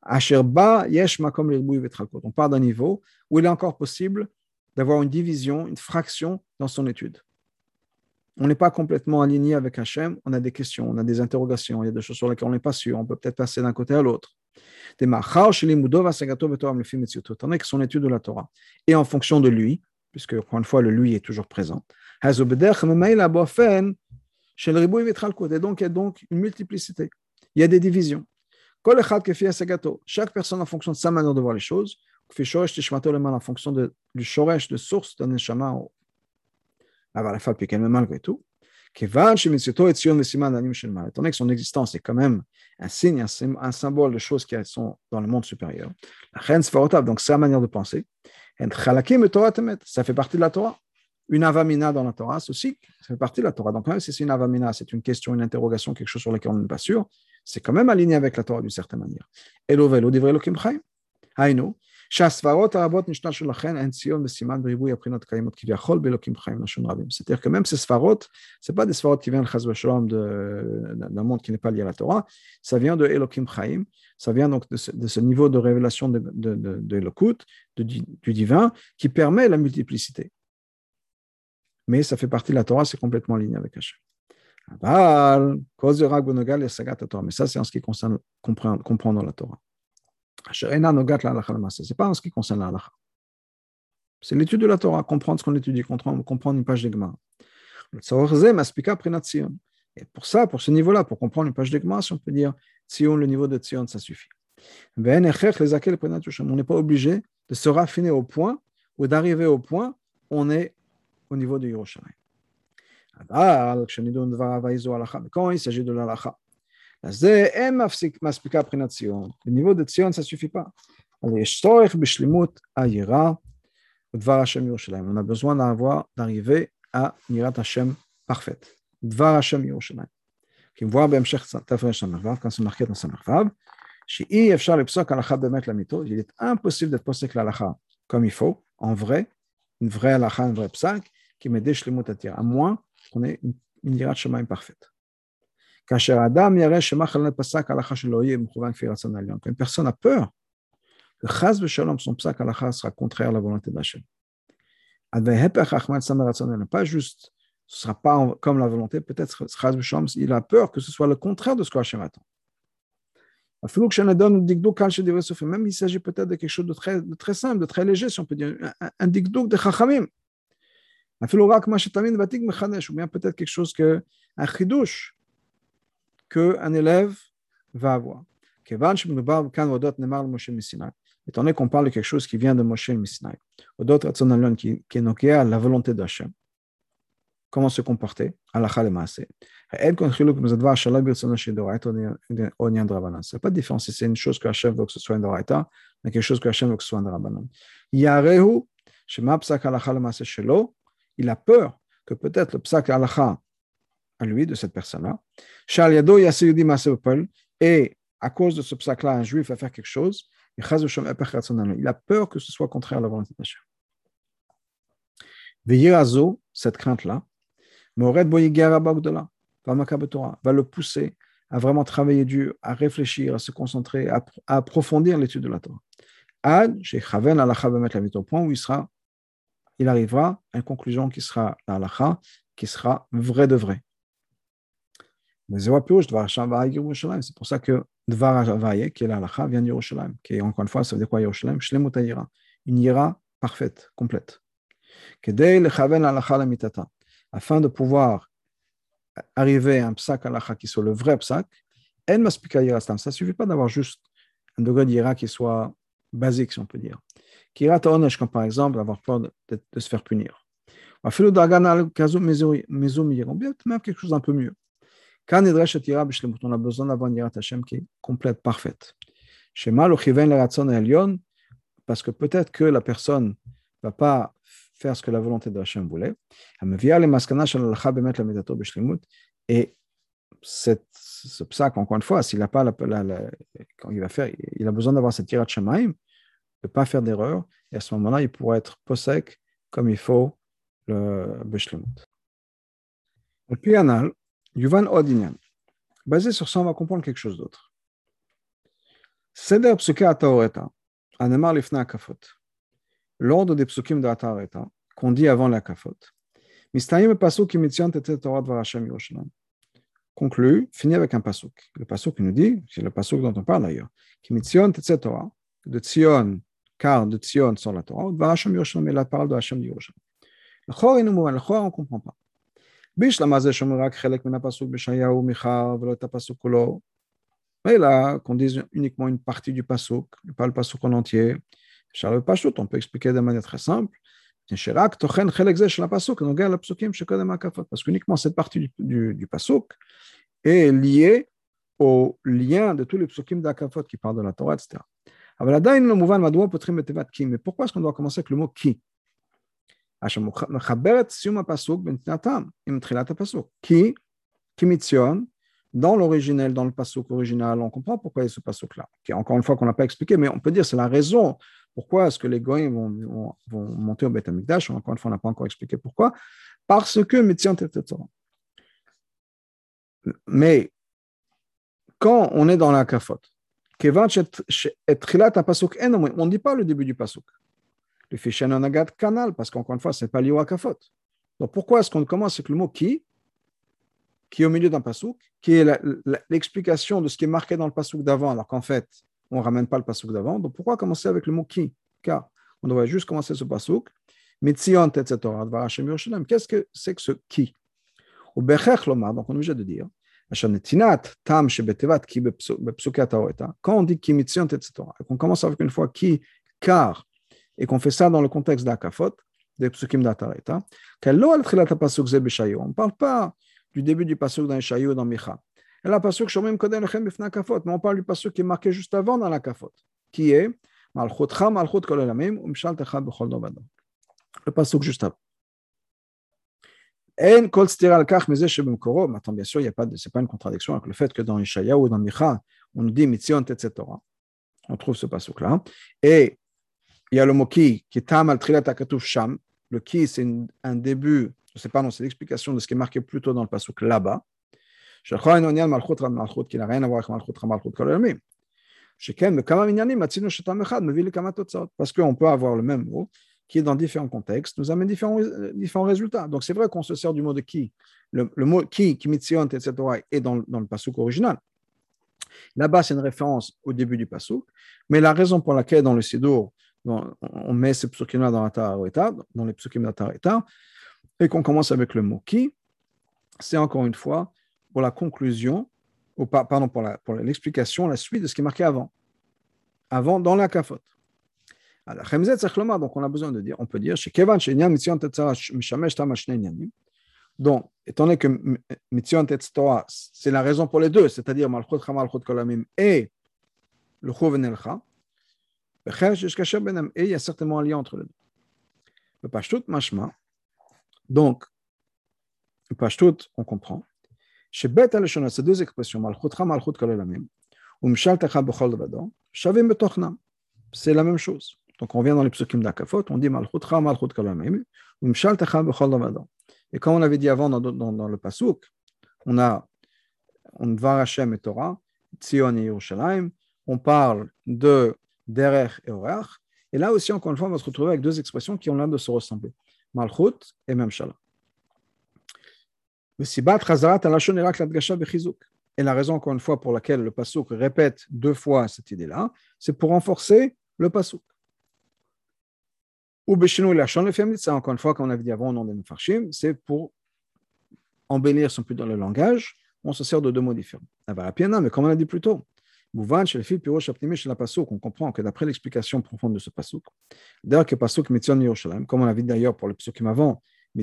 Asherba Yesh Makom Vetrakot. On part d'un niveau où il est encore possible d'avoir une division, une fraction dans son étude on n'est pas complètement aligné avec Hachem, on a des questions, on a des interrogations, il y a des choses sur lesquelles on n'est pas sûr, on peut peut-être passer d'un côté à l'autre. Tandis que son étude de la Torah et en fonction de lui, puisque encore une fois le lui est toujours présent. Et donc il y a donc une multiplicité, il y a des divisions. Chaque personne en fonction de sa manière de voir les choses, en fonction du shoresh, de source d'un neshama avoir la foi depuis qu'elle-même malgré tout. Étant donné que son existence est quand même un signe, un, symbole de choses qui sont dans le monde supérieur. Donc, c'est la manière de penser. Ça fait partie de la Torah. Une avamina dans la Torah, ceci, ça fait partie de la Torah. Donc, même si c'est une avamina, c'est une question, une interrogation, quelque chose sur lequel on n'est pas sûr, c'est quand même aligné avec la Torah d'une certaine manière. Elo velo divrei lokim chayim. C'est-à-dire que même ces svarot, ce pas des svarot qui viennent d'un monde qui n'est pas lié à la Torah, ça vient de Elokim Chaim, ça vient donc de ce, niveau de révélation de, de, du, divin, qui permet la multiplicité. Mais ça fait partie de la Torah, c'est complètement aligné avec Hachem. Mais ça, c'est en ce qui concerne comprendre la Torah. Ce n'est pas en ce qui concerne la C'est l'étude de la Torah, comprendre ce qu'on étudie, comprendre, une page d'Egma. Et pour ça, pour ce niveau-là, pour comprendre une page d'Egma, si on peut dire Tzion, le niveau de Tzion, ça suffit. On n'est pas obligé de se raffiner au point ou d'arriver au point où on est au niveau de Yerushalayim. Quand il s'agit de l'alacha, le niveau de Tzion, ça ne suffit pas. On a besoin d'avoir, d'arriver à Nirat Hashem parfaite. Dvar Hashem Yerushalayim. qui me voit בהמשך תפרש סמ"ו, כאן זה מרקד סמ"ו, שאי אפשר לפסוק הלכה באמת למיתות, il est impossible d'être posé l'halakha comme il faut, en vrai, une vraie halakha, un vrai psak, qui met des shlemut à moins qu'on ait une, une Yirat Shemaim parfaite. Quand une personne a peur que chas v'shalom, son psak sera contraire à la volonté d'Hachem. Pas juste, ce sera pas comme la volonté, peut-être v'shalom, il a peur que ce soit le contraire de ce que Hachem attend. Même il s'agit peut-être de quelque chose de très, simple, de très léger, si on peut dire, un, un de chachamim. Ou bien peut-être quelque chose que, un chidouche qu'un élève va avoir. Étant donné qu'on parle de quelque chose qui vient de Moshe Missinai, d'autres qui est à la volonté d'Hachem, comment se comporter, halakha le maase. Ce n'est pas de différence si c'est une chose que Hachem veut que ce soit un doraita, mais quelque chose que Hachem veut que ce soit un drabanan. Yarehu, psak il a peur que peut-être le psak halakha à lui, de cette personne-là, et à cause de ce psak-là, un juif va faire quelque chose, il a peur que ce soit contraire à la volonté d'Hachem. Veyirazo, cette crainte-là, va le pousser à vraiment travailler dur, à réfléchir, à se concentrer, à, approfondir l'étude de la Torah. Ad, au point où il sera, il arrivera à une conclusion qui sera la qui sera vrai de vrai. C'est pour ça que Dvar Havaye, qui est l'Alacha, vient de qui est encore une fois, ça veut dire quoi Yerushalayim? Shlemut une ira parfaite, complète. Afin de pouvoir arriver à un psak alacha qui soit le vrai psak, en maspika ira Ça ne suffit pas d'avoir juste un degré d'ira qui soit basique, si on peut dire. Kira ta'onesh, comme par exemple avoir peur de, de, de se faire punir. Ou même quelque chose d'un peu mieux. On a besoin d'avoir une Yirat Hashem qui est complète, parfaite. Parce que peut-être que la personne ne va pas faire ce que la volonté de Hashem voulait. Et ce psak, encore une fois, s'il n'a pas la, quand il va faire, il a besoin d'avoir cette Yirat Shemaim, de ne pas faire d'erreur, et à ce moment-là, il pourra être posek comme il faut le Beshlemut. Et puis, Anal, Yuvan Odinyan. Basé sur ça, on va comprendre quelque chose d'autre. Seder psuke ataoreta, anemar lifna kafot. L'ordre des psukim de ataoreta, qu'on dit avant la kafot. Mistayim pasuk imitzion tete Torah dvar Hashem Yerushalayim. Conclu, finit avec un pasuk. Le pasuk nous dit, c'est le pasuk dont on parle d'ailleurs, Kimitzion tete Torah, de Tzion, car de Tzion sur la Torah, dvar Hashem Yerushalayim, et la parole de Hashem Yerushalayim. Le chor, on ne comprend pas. בשלב הזה שאומרים רק חלק מן הפסוק בישעיהו מיכה ולא את הפסוק כולו. là, qu'on dise uniquement une partie du pasuk, pas le pasuk en entier. אפשר בפשוט, on peut expliquer de manière très simple. שרק תוכן חלק זה של הפסוק נוגע לפסוקים שקודם ההקפות. parce que uniquement cette partie du, du, du pasuk est liée au lien de tous les psukim d'Akafot qui parlent de la Torah, etc. אבל עדיין לא מובן מדוע פותחים בתיבת כי, mais pourquoi est-ce qu'on doit commencer avec le mot qui מחבר את סיום הפסוק בנתינתם עם תחילת הפסוק. כי, כי מציון, dans l'originel, dans le pasuk original, on comprend pourquoi il y a ce pasuk-là. Qui, encore une fois, qu'on n'a pas expliqué, mais on peut dire c'est la raison pourquoi est-ce que les goyim vont, vont, vont, monter au Beth Amikdash. Encore une fois, on n'a pas encore expliqué pourquoi. Parce que Metzion Torah. Mais quand on est dans la kafot, on ne dit pas le début du pasuk le fichier Nagat canal, parce qu'encore une fois, ce n'est pas lié au Akafot. Donc pourquoi est-ce qu'on commence avec le mot qui, qui est au milieu d'un pasouk, qui est l'explication de ce qui est marqué dans le pasouk d'avant, alors qu'en fait, on ne ramène pas le pasouk d'avant. Donc pourquoi commencer avec le mot qui? Car on devrait juste commencer ce pasouk. Mitzion, etc. Qu'est-ce que c'est que ce qui? Donc on est obligé de dire. Quand on dit qui mitzion, etc. On commence avec une fois qui, car et qu'on fait ça dans le contexte d'Akafot, des psukim d'Atareta, on ne parle pas du début du pasuk dans Ishaïo dans Micha. Et la pasuk Shomim Kodem Lechem Bifna Kafot, mais on parle du pasuk qui est marqué juste avant dans la Kafot, qui est Malchutcha Malchut Kol Elamim Umshal Techad Bechol Novadam. Le pasuk juste avant. En kol al kach meze shebemkoro, maintenant bien sûr, il y a pas c'est pas une contradiction avec le fait que dans Ishaïa ou dans Micha, on nous dit Mitzion Torah. On trouve ce pasuk là. Et il y a le mot qui, qui est tam al trilat sham. Le qui, c'est un début, je sais pas, non, c'est l'explication de ce qui est marqué plus tôt dans le pasuk là-bas. qui n'a rien à voir avec malchut malchut kol elamim. Parce qu'on peut avoir le même mot qui est dans différents contextes, nous amène différents, différents résultats. Donc c'est vrai qu'on se sert du mot de qui. Le, le mot qui, qui mitzion, etc., est dans, dans le pasuk original. Là-bas, c'est une référence au début du pasuk, mais la raison pour laquelle dans le Sidour, on met ces psukim-là dans la dans les psukim de la et qu'on commence avec le mot qui, c'est encore une fois pour la conclusion, ou pardon, pour l'explication, la, suite de ce qui est marqué avant. Avant, dans la kafot. Donc, on a besoin de dire, on peut dire, chez Kevan, chez donc, étant donné que c'est la raison pour les deux, c'est-à-dire Malchut Malchut Kolamim et le Chouven Elcha, et il y a certainement un lien entre les deux. Le Pashtut Mashma, donc, le Pashtut, on comprend, chez Bet Aleshona, ces deux expressions, Malchut Malchut Kolamim, ou Mshal Techa Bechol Vadon, Shavim Betochnam, c'est la même chose. Donc, on vient dans les psukim d'Akafot, on dit Malchut Malchut Kolamim, ou Mshal Techa Bechol Vadon. Et comme on l'avait dit avant dans, dans, dans le Pasuk, on a on va Hashem et Torah, Tzion et Yerushalayim, on parle de Derech et Orach, et là aussi, encore une fois, on va se retrouver avec deux expressions qui ont l'air de se ressembler, Malchut et Memshala. Et la raison, encore une fois, pour laquelle le Pasuk répète deux fois cette idée-là, c'est pour renforcer le Pasuk. Ou Beshinu ça encore une fois, comme on avait dit avant au nom des c'est pour embellir son plus dans le langage, on se sert de deux mots différents. Mais comme on a dit plus tôt, On comprend que d'après l'explication profonde de ce Yerushalayim, comme on l'a vu d'ailleurs pour le Pasukim avant, en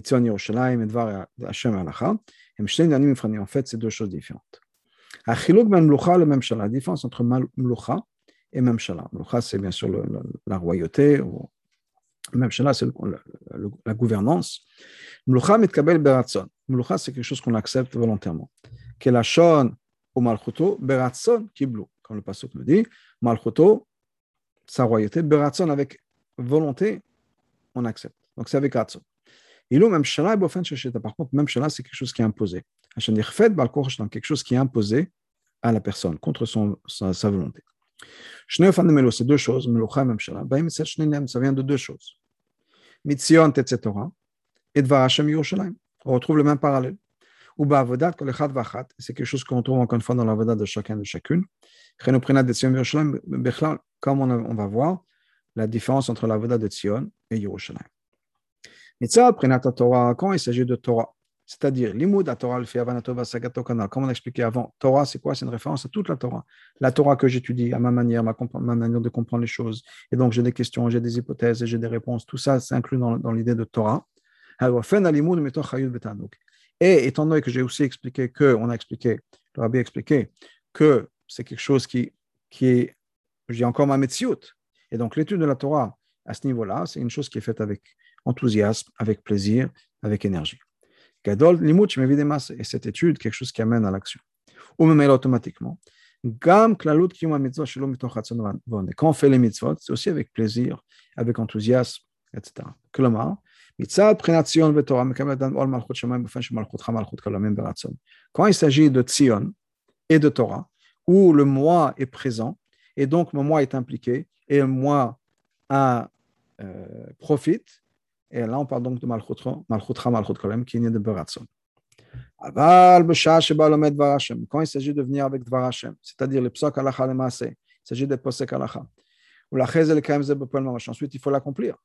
fait, c'est deux choses différentes. Ben le la différence entre Mlucha et Memshala. C'est bien sûr la royauté, ou là, c'est la gouvernance. C'est quelque chose qu'on accepte volontairement. Kiblu. Comme le passage me dit, malchuto, sa royauté, beratson avec volonté, on accepte. Donc c'est avec ratson. Ilou même bofen shesheta. Par contre, même shala, c'est quelque chose qui est imposé. Hashem fait balkoch, quelque chose qui est imposé à la personne contre son, sa, sa volonté. C'est deux choses, ça vient de deux choses. Mitzion etc. et Dvar Hashem Yerushalayim. On retrouve le même parallèle. Ou Ba'avodat, Kol Echad Vachat, c'est quelque chose qu'on trouve encore une fois dans l'avodat de chacun de chacune. Chenoprinat de Tzion Yerushalayim, comme on va voir, la différence entre l'avodat de Tzion et Yerushalayim. Mitzvah Prinat Torah, quand il s'agit de Torah, c'est-à-dire, l'imoud Torah, le comme on a expliqué avant, Torah, c'est quoi? C'est une référence à toute la Torah. La Torah que j'étudie, à ma manière, ma, ma, manière de comprendre les choses. Et donc, j'ai des questions, j'ai des hypothèses j'ai des réponses. Tout ça, c'est inclus dans, dans l'idée de Torah. Et étant donné que j'ai aussi expliqué que, on a expliqué, le rabbi a expliqué que c'est quelque chose qui, qui est, j'ai encore ma metsiout. Et donc, l'étude de la Torah, à ce niveau-là, c'est une chose qui est faite avec enthousiasme, avec plaisir, avec énergie. Gadol, limut, et cette étude, quelque chose qui amène à l'action. Ou même automatiquement. Gam klalut mitzvah Quand on fait les mitzvot, c'est aussi avec plaisir, avec enthousiasme, etc. Quand il s'agit de Tzion et de Torah, où le moi est présent, et donc le moi est impliqué, et le moi a, euh, profite, et là, on parle donc de Malchutra, Malchutra, Malchut Kolem, qui est de Beratson. Aval, Quand il s'agit de venir avec Dvar c'est-à-dire le psak alacha le il s'agit d'être posek alacha. Ou la chez le kaim ze bepel mamash. Ensuite, il faut l'accomplir.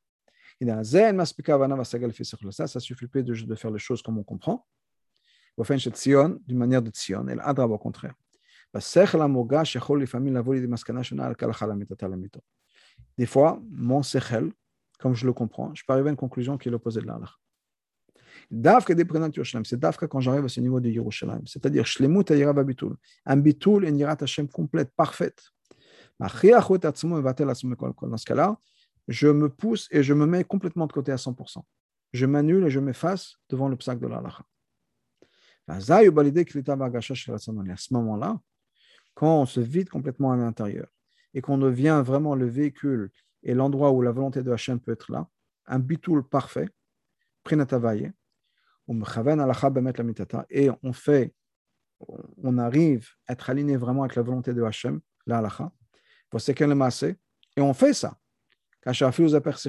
Ça, ça suffit pas de, de faire les choses comme on comprend. D'une manière de Tzion, et l'adra au contraire. בשכל המורגש יכול לפעמים לבוא לידי מסקנה שונה על כהלכה למיטתה למיתו. Des fois, mon sechel, comme je le comprends, je peux arriver à une conclusion qui est l'opposé de l'Allah. Davka des Yerushalayim, c'est Davka quand j'arrive à ce niveau de Yerushalayim, c'est-à-dire Shlemut Ayirav Bitul, un Bitul et une Yirat Hashem complète, parfaite. Dans ce cas-là, je me pousse et je me mets complètement de côté à 100%. Je m'annule et je m'efface devant le psaque de l'Allah. À ce moment-là, quand on se vide complètement à l'intérieur et qu'on devient vraiment le véhicule et l'endroit où la volonté de Hachem peut être là, un bitoul parfait, prinatavaye, et on fait, on arrive à être aligné vraiment avec la volonté de Hachem, la halacha, et on fait ça.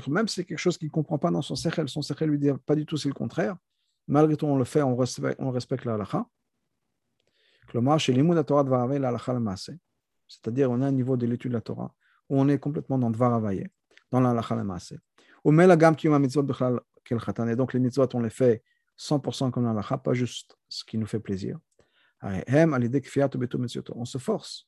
Même si c'est quelque chose qu'il ne comprend pas dans son sechel, son sechel lui dit pas du tout, c'est le contraire. Malgré tout, on le fait, on respecte, on respecte la halacha. C'est-à-dire, on a un niveau de l'étude de la Torah où on est complètement dans Dvar Avaye, dans la Et donc, les mitzvot, on les fait 100% comme l'Alacha, pas juste ce qui nous fait plaisir. On se force.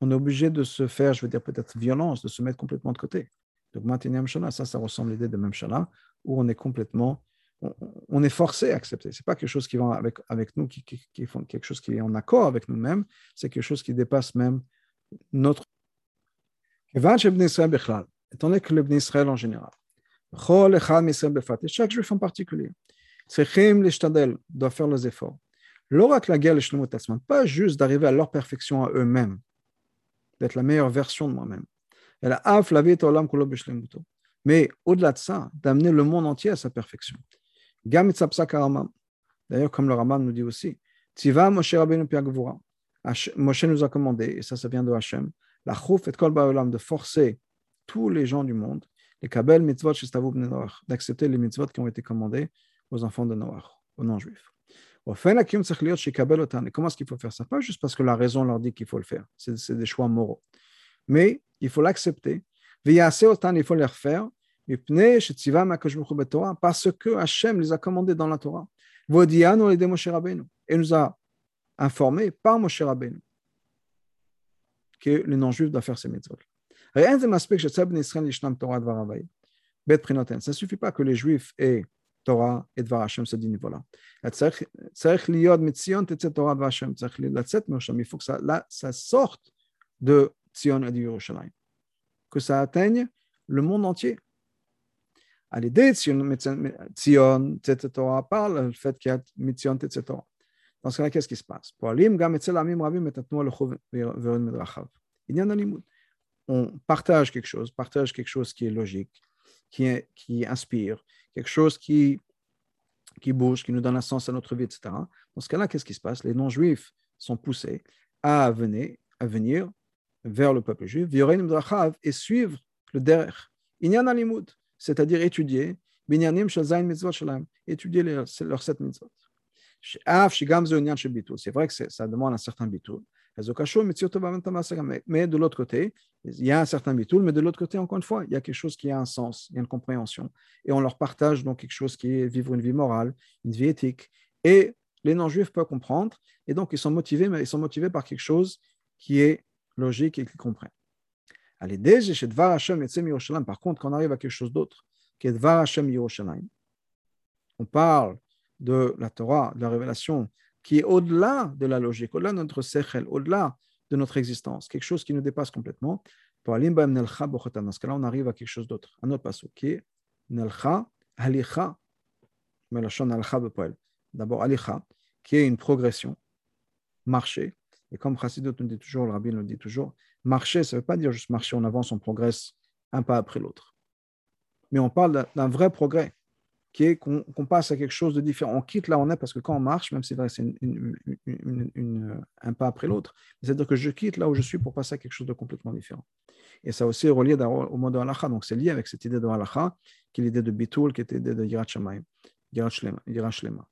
On est obligé de se faire, je veux dire, peut-être violence, de se mettre complètement de côté. Donc, ça, ça ressemble à l'idée de Memshala, où on est complètement, on, est forcé à accepter. Ce n'est pas quelque chose qui va avec, avec nous, qui, qui, qui quelque chose qui est en accord avec nous-mêmes, c'est quelque chose qui dépasse même notre. Étant donné que le Israël en général, chaque juif en particulier, doit faire les efforts. Pas juste d'arriver à leur perfection à eux-mêmes, d'être la meilleure version de moi-même. Mais au-delà de ça, d'amener le monde entier à sa perfection. D'ailleurs, comme le Rambam nous dit aussi, Moshe nous a commandé, et ça, ça vient de Hachem, la chouf et kol de forcer tous les gens du monde, les kabel mitzvot d'accepter les mitzvot qui ont été commandés aux enfants de Noach, aux non-juifs. Et comment est-ce qu'il faut faire ça? Pas juste parce que la raison leur dit qu'il faut le faire, c'est des choix moraux. Mais il faut l'accepter. Il faut les refaire parce que Hachem les a commandés dans la Torah. Et nous a informé par Moshe Rabbeinu que les non-juifs doivent faire ces mitzvot. Ça ne suffit pas que les juifs aient Torah et Dvar Hashem ce niveau-là. Il faut que ça, ça sorte de Tzion et de Yerushalayim, que ça atteigne le monde entier. À l'idée Tzion, etc., parle du fait qu'il y a Mitzion, etc. Dans ce cas-là, qu'est-ce qui se passe? On partage quelque chose, partage quelque chose qui est logique, qui, qui inspire, quelque chose qui, qui bouge, qui nous donne un sens à notre vie, etc. Dans ce cas-là, qu'est-ce qui se passe? Les non-juifs sont poussés à venir, à venir vers le peuple juif, et suivre le derrière. C'est-à-dire étudier, étudier leurs sept mitzvot. C'est vrai que ça demande un certain bitul. Mais de l'autre côté, il y a un certain bitul, mais de l'autre côté, encore une fois, il y a quelque chose qui a un sens, il y a une compréhension. Et on leur partage donc quelque chose qui est vivre une vie morale, une vie éthique. Et les non-juifs peuvent comprendre, et donc ils sont motivés, mais ils sont motivés par quelque chose qui est logique et qu'ils comprennent. Par contre, quand on arrive à quelque chose d'autre, qui on parle de la Torah, de la révélation, qui est au-delà de la logique, au-delà de notre sechel, au-delà de notre existence, quelque chose qui nous dépasse complètement. Dans ce cas-là, on arrive à quelque chose d'autre, un autre passage qui est Nelcha D'abord, Alicha, qui est une progression, marcher. Et comme Chassidot nous dit toujours, le rabbin nous dit toujours, marcher, ça ne veut pas dire juste marcher, on avance, on progresse un pas après l'autre. Mais on parle d'un vrai progrès qui est qu'on passe à quelque chose de différent. On quitte là où on est parce que quand on marche, même si c'est un pas après l'autre, c'est-à-dire que je quitte là où je suis pour passer à quelque chose de complètement différent. Et ça aussi est relié au mot de halacha. Donc c'est lié avec cette idée de halacha, qui est l'idée de bitul, qui est l'idée de yirat shamayim, yirat shlema.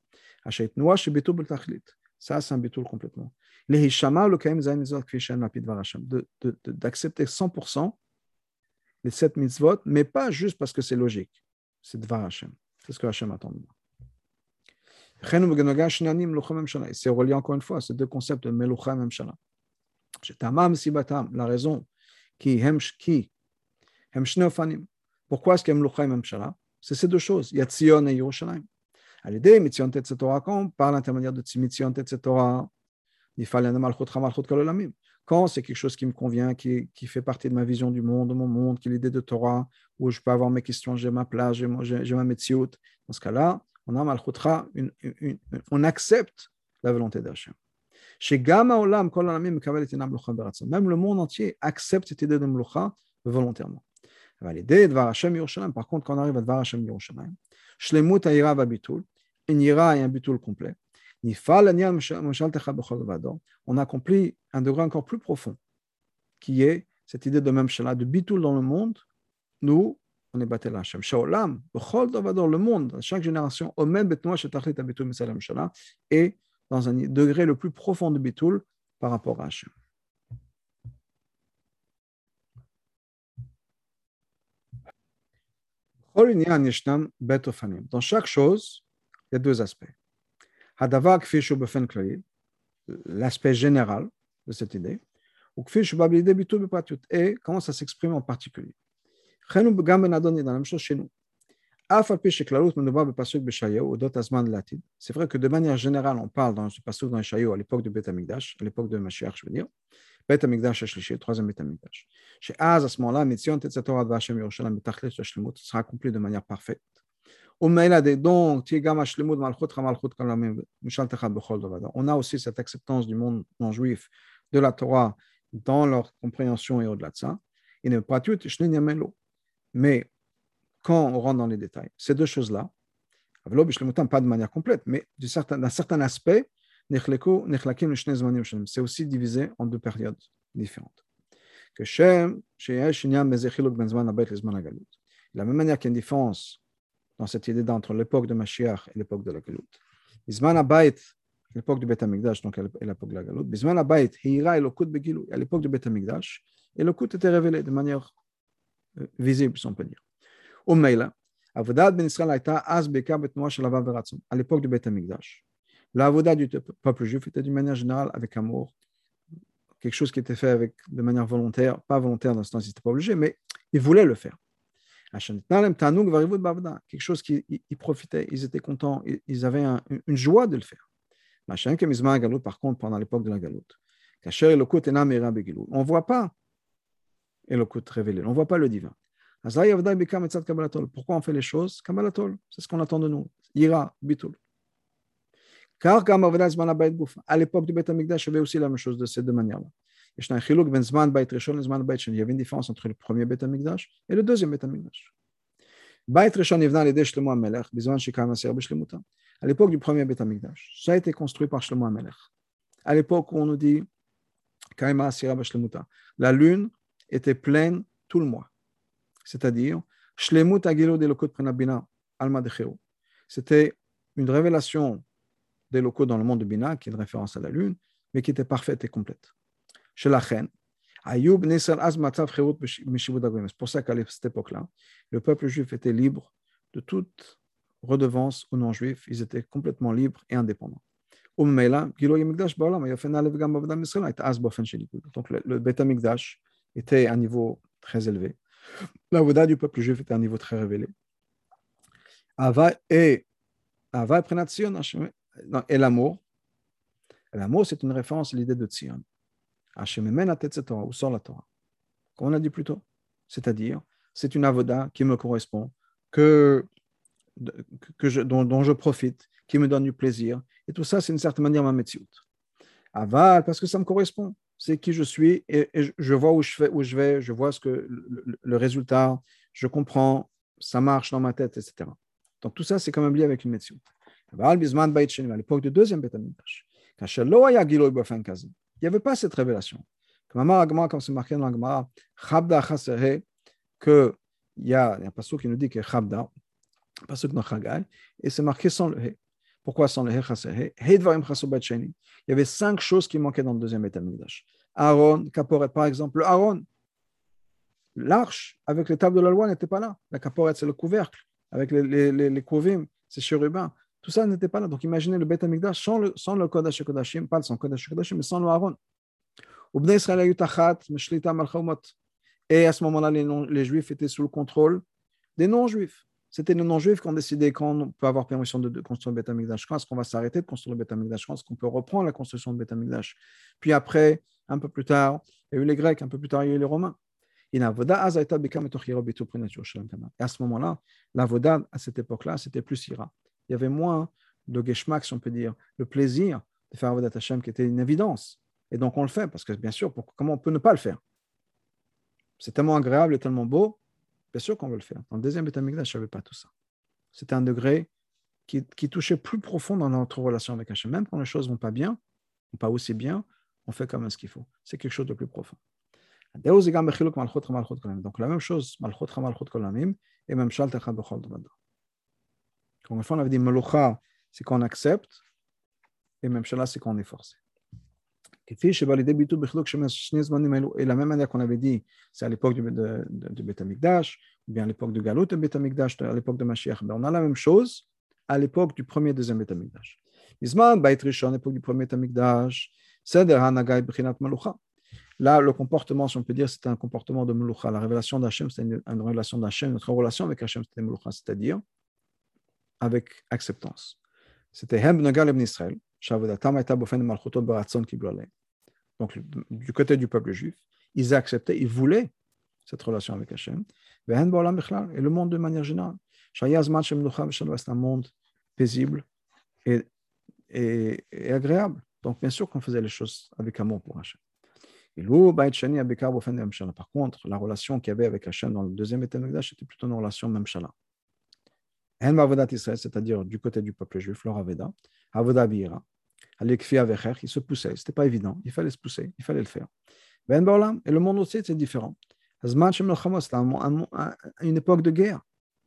Ça, c'est un bitul complètement. D'accepter 100% les sept mitzvot, mais pas juste parce que c'est logique. C'est Dvar Hashem. C'est ce que Hachem attend de moi. C'est relié encore une fois ces deux concepts de Melucha Memshala. La raison qui Pourquoi est-ce qu'il y a Melucha Memshala C'est ces deux choses. Il y a Tzion et Yerushalayim. À l'idée, Mitzion Tetzetora, quand parle l'intermédiaire de Mitzion Tetzetora, il fallait Malchut Malchut Kalolamim. Quand c'est quelque chose qui me convient, qui, fait partie de ma vision du monde, de mon monde, qui est l'idée de Torah, où je peux avoir mes questions, j'ai ma place, j'ai, ma métiout, dans ce cas-là, on a malchutra, on accepte la volonté d'Hachem. Chez Gamma Olam, même le monde entier accepte cette idée de Mlucha volontairement. L'idée de Varachem Yerushalayim, par contre, quand on arrive à Varachem Yerushalayim, Shlemut Aira Babitul, une ira et un bitul complet on accomplit un degré encore plus profond, qui est cette idée de même de bitul dans le monde, nous, on est battu la Hashem. Shaolam, dans le monde, chaque génération, est dans un degré le plus profond de bitul par rapport à Hashem. Dans chaque chose, il y a deux aspects. L'aspect général de cette idée, et comment ça s'exprime en particulier. C'est la même chose chez nous. C'est vrai que de manière générale, on parle dans ce passage dans Ishaïo à l'époque de Beth Amikdash, à l'époque de Mashiach, je veux dire, Beth Amikdash le troisième Beth Amikdash. Chez Az, à ce moment-là, Mitzion Tetzatorah Vashem Yerushalayim Betachlet Shlemut sera accompli de manière parfaite. On a aussi cette acceptance du monde non juif de la Torah dans leur compréhension et au-delà de ça. Mais quand on rentre dans les détails, ces deux choses-là, pas de manière complète, mais d'un certain, certain aspect, c'est aussi divisé en deux périodes différentes. Ben de la même manière qu'il y a une différence dans cette idée entre l'époque de Mashiach et l'époque de la Galut. Bisman Abayt, l'époque de Beth Amikdash, donc et l'époque de la Galut. Bisman Abayt, Hira et Lokut Begilou, à l'époque de Beth Amikdash, et Lokut était révélé de manière euh, visible, si on peut dire. Au Meila, Avodat Ben Israël Aïta Az Beka Betnoa Shalava Veratzon, à l'époque de Beth Amikdash. L'avodat du peuple juif était d'une manière générale avec amour, quelque chose qui était fait avec, de manière volontaire, pas volontaire dans ce sens, ils n'étaient pas obligés, mais ils voulaient le faire quelque chose qui ils profitaient, ils étaient contents, ils avaient une joie de le faire. Par contre, pendant l'époque de la galoute, on ne voit pas Elokut révélé, on ne voit pas le divin. Pourquoi on fait les choses C'est ce qu'on attend de nous. Ira, bitul. À l'époque du Beth Amikdash, il y aussi la même chose de ces deux manières-là. Il y avait une différence entre le premier Beth Amikdash et le deuxième Beth Amikdash. À l'époque du premier Beth Amikdash, ça a été construit par Shlomo Amelech. À l'époque où on nous dit la lune était pleine tout le mois. C'est-à-dire, c'était une révélation des locaux dans le monde de Bina, qui est une référence à la lune, mais qui était parfaite et complète. C'est pour ça qu'à cette époque-là, le peuple juif était libre de toute redevance aux non-juifs. Ils étaient complètement libres et indépendants. Donc le, le Beth Amikdash était à un niveau très élevé. La voda du peuple juif était à un niveau très révélé. Et, et l'amour. L'amour, c'est une référence à l'idée de Tzion où sort la Torah. Comme on a dit plus tôt. C'est-à-dire, c'est une avoda qui me correspond, que, que je, dont, je profite, qui me donne du plaisir. Et tout ça, c'est une certaine manière ma metsiout. Aval, parce que ça me correspond. C'est qui je suis et, je vois où je, fais, où je vais, je vois ce que, le, résultat, je comprends, ça marche dans ma tête, etc. Donc tout ça, c'est quand même lié avec une bisman à l'époque du deuxième il n'y avait pas cette révélation. Comme c'est marqué dans l'Agmara, Chabda que il y a un passage qui nous dit que Chabda, passage dans Chagai, et c'est marqué sans le He. Pourquoi sans le He Chaseré Il y avait cinq choses qui manquaient dans le deuxième Amikdash. Aaron, Kaporet, par exemple, le Aaron, l'arche avec les tables de la loi n'était pas là. La Kaporet, c'est le couvercle, avec les, les, les, les c'est chérubins. Tout ça n'était pas là. Donc imaginez le Beth Amikdash sans le, sans le Kodesh Kodashim, pas sans Kodesh Kodashim, mais sans le Aaron. Et à ce moment-là, les, Juifs étaient sous le contrôle des non-Juifs. C'était les non-juifs qui ont décidé quand on peut avoir permission de, construire le Beth Amikdash, quand est-ce qu'on va s'arrêter de construire le Beth Amikdash, quand est-ce qu'on peut reprendre la construction de Beth Amikdash. Puis après, un peu plus tard, il y a eu les Grecs, un peu plus tard, il y a eu les Romains. Et à ce moment-là, la voda à cette époque-là, c'était plus ira il y avait moins de geschmack, si on peut dire, le plaisir de faire Avodat Hashem qui était une évidence. Et donc on le fait, parce que bien sûr, comment on peut ne pas le faire? C'est tellement agréable et tellement beau, bien sûr qu'on veut le faire. Dans le deuxième Beth Amikdash, je ne savais pas tout ça. C'était un degré qui, touchait plus profond dans notre relation avec Hashem. Même quand les choses ne vont pas bien, ou pas aussi bien, on fait quand même ce qu'il faut. C'est quelque chose de plus profond. Donc la même chose, et même quand on avait dit Melucha, c'est qu'on accepte, et même c'est qu'on est forcé. Et la même manière qu'on avait dit, c'est à l'époque du, de, de, du Beth Amikdash, ou bien à l'époque du Galut de Beth Amikdash, à l'époque de Mashiach. Ben, on a la même chose à l'époque du premier et deuxième Beth Amikdash. Bisman, Bait à l'époque du premier Beth Amikdash, Seder Hanagai Brinat Malucha. Là, le comportement, si on peut dire, c'est un comportement de Malucha. La révélation d'Hachem, c'est une, une, relation d'Hachem. Notre relation avec Hachem, c'était Malucha, c'est-à-dire avec acceptance. C'était Hem Nagal ibn Israël. Donc, du côté du peuple juif, ils acceptaient, ils voulaient cette relation avec Hachem. Et le monde de manière générale. C'est un monde paisible et, et, et, agréable. Donc, bien sûr qu'on faisait les choses avec amour pour Hachem. Par contre, la relation qu'il y avait avec Hachem dans le deuxième état c'était plutôt une relation même shala. C'est-à-dire du côté du peuple juif, leur Aveda, Avoda Bira, il se poussait. Ce n'était pas évident. Il fallait se pousser. Il fallait le faire. Et le monde aussi, c'est différent. C'était une époque de guerre.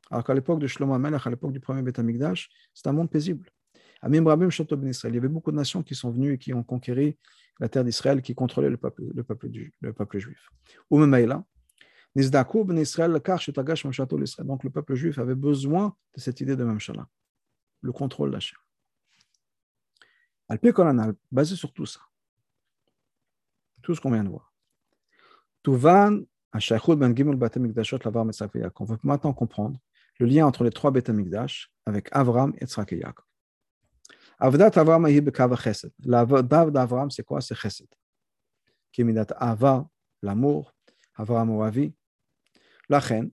Alors qu'à l'époque de Shlomo Amelech, à l'époque du premier Beth Amikdash, c'était un monde paisible. Il y avait beaucoup de nations qui sont venues et qui ont conquéri la terre d'Israël, qui contrôlaient le peuple, le peuple, juif. Ou donc le peuple juif avait besoin de cette idée de Memshala, le contrôle d'Hachem. Al basé sur tout ça, tout ce qu'on vient de voir. Tuvan, ben On veut maintenant comprendre le lien entre les trois Beth Amikdash avec Avram, Yitzhak et Yaakov. Avdat Avram chesed. L'Avdat d'Avram, c'est quoi? C'est chesed. Kimidat Ava, l'amour, Avram Lachen,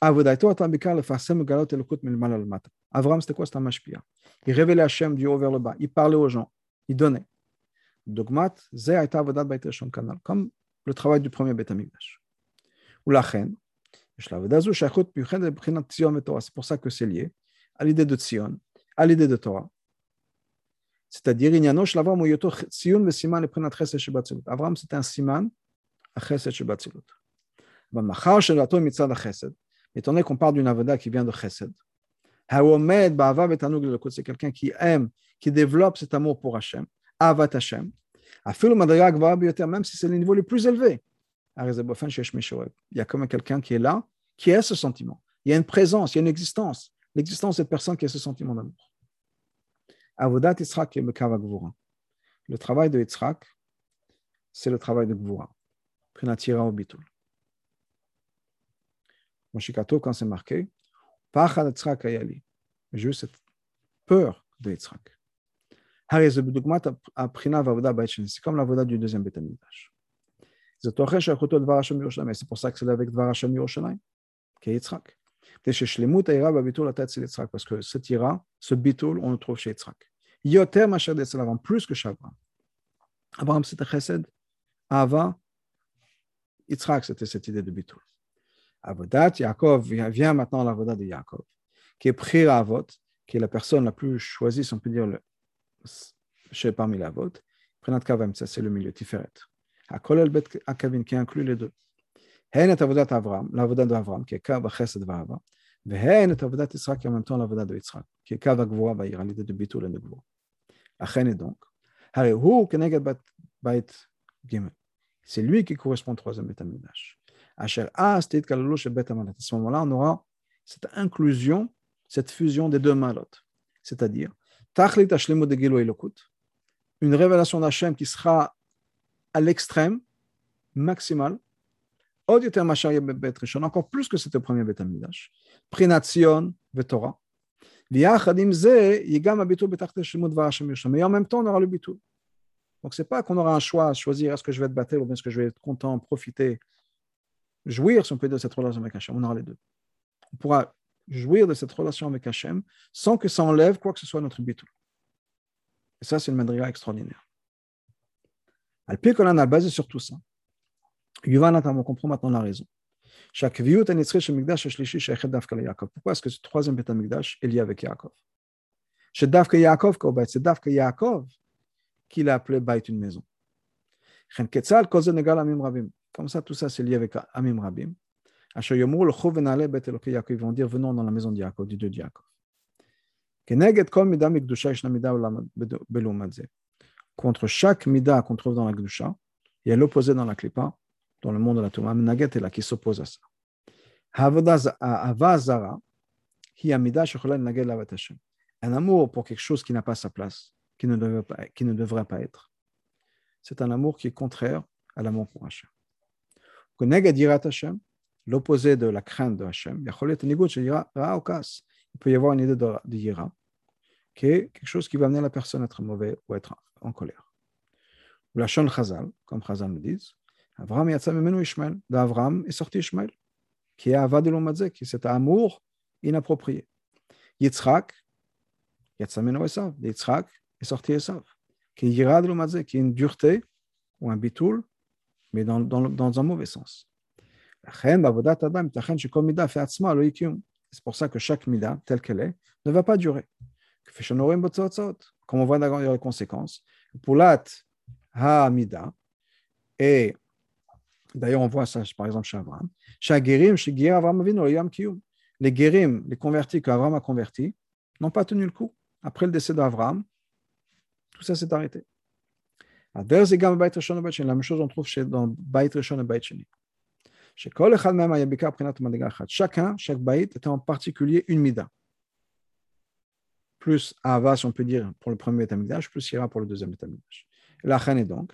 Avodaito al mata. Avram, c'était quoi C'était un mashpia. Il révélait Hachem du haut vers le bas. Il parlait aux gens. Il donnait. Dogmat, kanal, comme le travail du premier Beth Amikdash. Ou la chen, c'est pour ça que c'est lié à l'idée de Tzion, à l'idée de Torah. C'est-à-dire, Avram, c'est un siman à shebatzilut. Étant donné qu'on parle d'une avoda qui vient de chesed, c'est quelqu'un qui aime, qui développe cet amour pour Hachem, Avat Hachem, même si c'est le niveau le plus élevé. Il y a comme quelqu'un qui est là, qui a ce sentiment. Il y a une présence, il y a une existence. L'existence de cette personne qui a ce sentiment d'amour. Avodat Yitzhak Le travail de Yitzhak, c'est le travail de Gvura. Prinatira au bitul. Moshikato, quand c'est marqué, Pachad Yitzhak Ayali. J'ai eu cette peur de Yitzhak. C'est comme la voda du deuxième Beth Amikdash. C'est pour ça que c'est avec Dvar Hashem Yerushalayim, qui est Yitzhak. Parce que ce ira, ce bitul, on le trouve chez Yitzhak. Yoter Masher Abraham, plus que chez Abraham. Abraham, c'était Chesed. Ava, Yitzhak, c'était cette idée de bitul. Avodat, Yaakov, vient maintenant la l'avodat de Yaakov, qui est Prir Avot, qui est la personne la plus choisie, si on peut dire, le, chez parmi la vote. Prenat Kavem, ça c'est le milieu, Tiferet. Akolel Bet Akavin, qui inclut les deux. Hen et Avodat Avram, l'avodat d'Avram, qui est Kav Chesed Vahava. Vehen et Avodat Yitzhak, qui est en même temps l'avodat de Yitzhak, qui est Kav Gvoa Vahir, l'idée de Bitul et de Gvoa. Achen est donc. Hu Keneged Bait Gimel. C'est lui qui correspond au troisième Betamidash. À ce moment-là, on aura cette inclusion, cette fusion des deux malotes. C'est-à-dire, une révélation d'Hachem qui sera à l'extrême, maximale, encore plus que c'était au premier Beth Amidash. Prination, en même temps, on aura le bitou. Donc, ce n'est pas qu'on aura un choix choisir est-ce que je vais être battu ou est-ce que je vais être content, profiter, jouir, si on peut de cette relation avec Hachem. On aura les deux. On pourra jouir de cette relation avec Hachem sans que ça enlève quoi que ce soit notre bitou. Et ça, c'est une madriga extraordinaire. Al qu'on a basé sur tout ça. Yuvan on comprend maintenant la raison. Pourquoi est-ce que ce troisième Beth Amikdash est lié avec Yaakov? C'est Davka Yaakov c'est Davka Yaakov appelé Bait une maison. Comme ça, tout ça, c'est lié avec Amim Rabim. Ben ils vont dire venons dans la maison de Yaakov, du Dieu de Yaakov. Contre chaque mida qu'on trouve dans la Gdusha, il y a l'opposé dans la Klippa, dans le monde de la Touma. Naget est là qui s'oppose à ça. Un amour pour quelque chose qui n'a pas sa place, qui ne, devrait pas, qui ne devrait pas être. C'est un amour qui est contraire à l'amour pour Hachem. L'opposé de la crainte de Hachem, il peut y avoir une idée de, Yira, qui est quelque chose qui va amener la personne à être mauvais ou à être en colère. Ou la Shon Chazal, comme Chazal nous dit, Avram Yatzam Ishmael, d'Avram est sorti Ishmael, qui est Avad de qui est cet amour inapproprié. Yitzhak, Yatzam Esav, Yitzhak est sorti Esav, qui est Yirad de qui est une dureté ou un bitoul, mais dans, dans, dans un mauvais sens. C'est pour ça que chaque mida, telle qu'elle est, ne va pas durer. Comme on voit dans les conséquences. Pour l'at ha-mida, et d'ailleurs on voit ça par exemple chez Abraham, les guérim, les convertis qu'Abraham a convertis, n'ont pas tenu le coup. Après le décès d'Abraham, tout ça s'est arrêté. La même chose on trouve chez, dans Bait Rishon et Bait Sheni. Chacun, chaque Bait était en particulier une mida plus Ava, si on peut dire, pour le premier Betamikdash, plus Ira pour le deuxième Betamikdash. La reine est donc,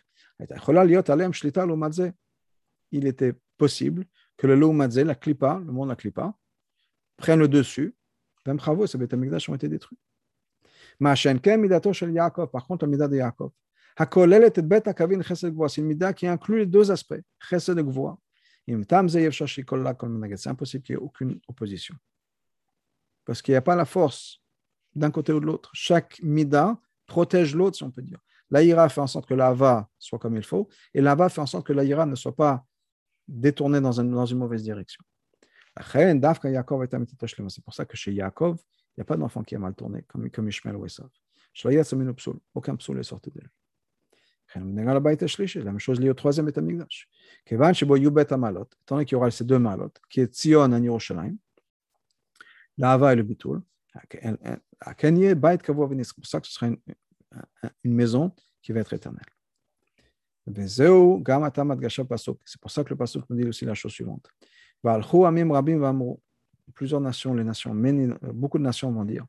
il était possible que le Loumadze, la le monde de la Klippa, prenne le dessus. Même Chavo et ce Betamikdash ont été détruits. Par contre, le Mida de. C'est une Mida qui inclut les deux aspects. C'est impossible qu'il n'y ait aucune opposition. Parce qu'il n'y a pas la force d'un côté ou de l'autre. Chaque mida protège l'autre, si on peut dire. L'Aïra fait en sorte que l'Ava soit comme il faut, et l'Ava fait en sorte que l'Aïra ne soit pas détournée dans, dans une mauvaise direction. C'est pour ça que chez Yaakov, il n'y a pas d'enfant qui est mal tourné, comme, comme Ishmael ou Esav. Aucun psoul est sorti de lui. La même chose liée au troisième Betamigdash. Étant donné qu'il y aura ces deux malot, qui est Tzion et Yerushalayim, l'Ava et le Bitul, c'est pour ça que ce sera une, maison qui va être éternelle. C'est pour ça que le pasuk nous dit aussi la chose suivante. Plusieurs nations, beaucoup de nations vont dire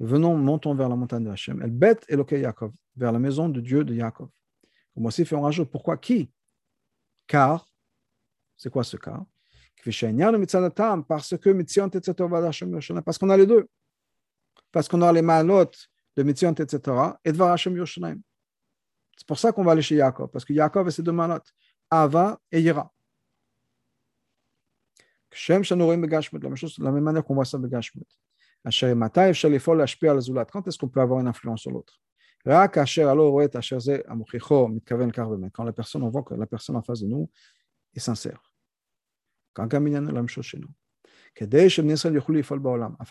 Venons, montons vers la montagne de Hachem. El bet Eloke Yaakov, vers la maison de Dieu de Yaakov. Moi aussi, fait un rajout. Pourquoi Qui? Car, c'est quoi ce car? Parce que parce qu'on a les deux. Parce qu'on a les malotes de Mitzion, etc. et de Hashem Yerushalayim. C'est pour ça qu'on va aller chez Yaakov, parce que Yaakov a ses deux malotes, Ava et Yira. La même chose, la même manière qu'on voit ça Begashmut. Quand est-ce qu'on peut avoir une influence sur l'autre? Quand la personne, on voit que la personne en face de nous est sincère. Afin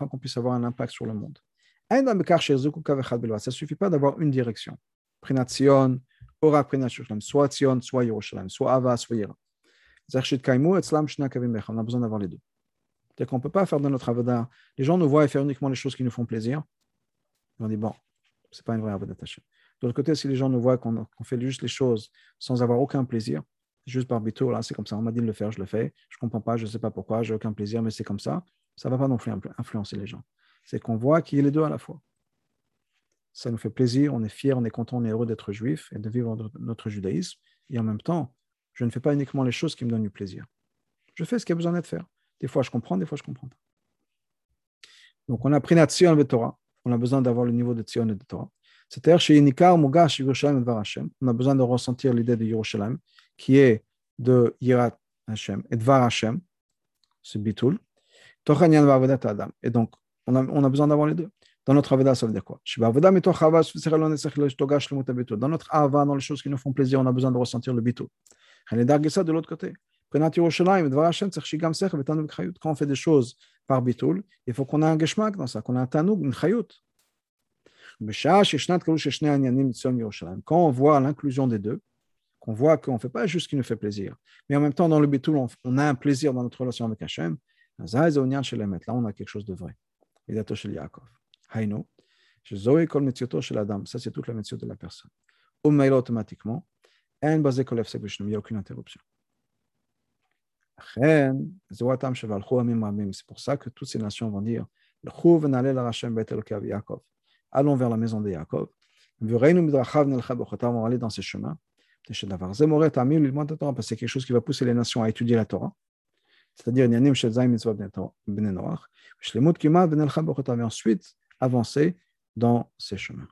qu'on puisse avoir un impact sur le monde. Ça ne suffit pas d'avoir une direction. Prination, Ora Prination, soit Tzion, soit Yerushalayim, soit Ava, soit Yira. On a besoin d'avoir les deux. C'est-à-dire qu'on ne peut pas faire de notre avada. Les gens nous voient faire uniquement les choses qui nous font plaisir. On dit, bon, ce n'est pas une vraie avada De l'autre côté, si les gens nous voient qu'on fait juste les choses sans avoir aucun plaisir, juste par bitour, là, c'est comme ça. On m'a dit de le faire, je le fais. Je comprends pas, je sais pas pourquoi, j'ai aucun plaisir, mais c'est comme ça. Ça va pas non plus influencer les gens. C'est qu'on voit qu'il y a les deux à la fois. Ça nous fait plaisir, on est fier, on est content, on est heureux d'être juif et de vivre notre judaïsme. Et en même temps, je ne fais pas uniquement les choses qui me donnent du plaisir. Je fais ce qu'il y a besoin d'être fait. Des fois, je comprends, des fois, je comprends pas. Donc, on a pris Tzion et Torah. On a besoin d'avoir le niveau de Tzion et de Torah. C'est-à-dire, chez Yinikar, Mugash, Yerushalayim et Hashem, on a besoin de ressentir l'idée de Yerushalayim, qui est de Yirat Hashem et Dvar Hashem, c'est Bitul. Et donc, on a, besoin d'avoir les deux. Dans notre Avada, ça veut dire quoi? Dans notre Ava, dans les choses qui nous font plaisir, on a besoin de ressentir le Bitul. ça de l'autre côté. Quand on fait des choses par Bitul, il faut qu'on ait un geshmak dans ça, qu'on ait un tanoug, une chayut. Quand on voit l'inclusion des deux, qu'on voit qu'on ne fait pas juste ce qui nous fait plaisir, mais en même temps, dans le Bitoul, on, a un plaisir dans notre relation avec Hachem, là, on a quelque chose de vrai. Ça, c'est toute la méthode de la personne. Automatiquement. Il n'y a aucune interruption. C'est pour ça que toutes ces nations vont dire Allons vers la maison de Yaakov. On va aller dans ces chemins. C'est quelque chose qui va pousser les nations à étudier la Torah. C'est-à-dire, mais ensuite avancer dans ces chemins.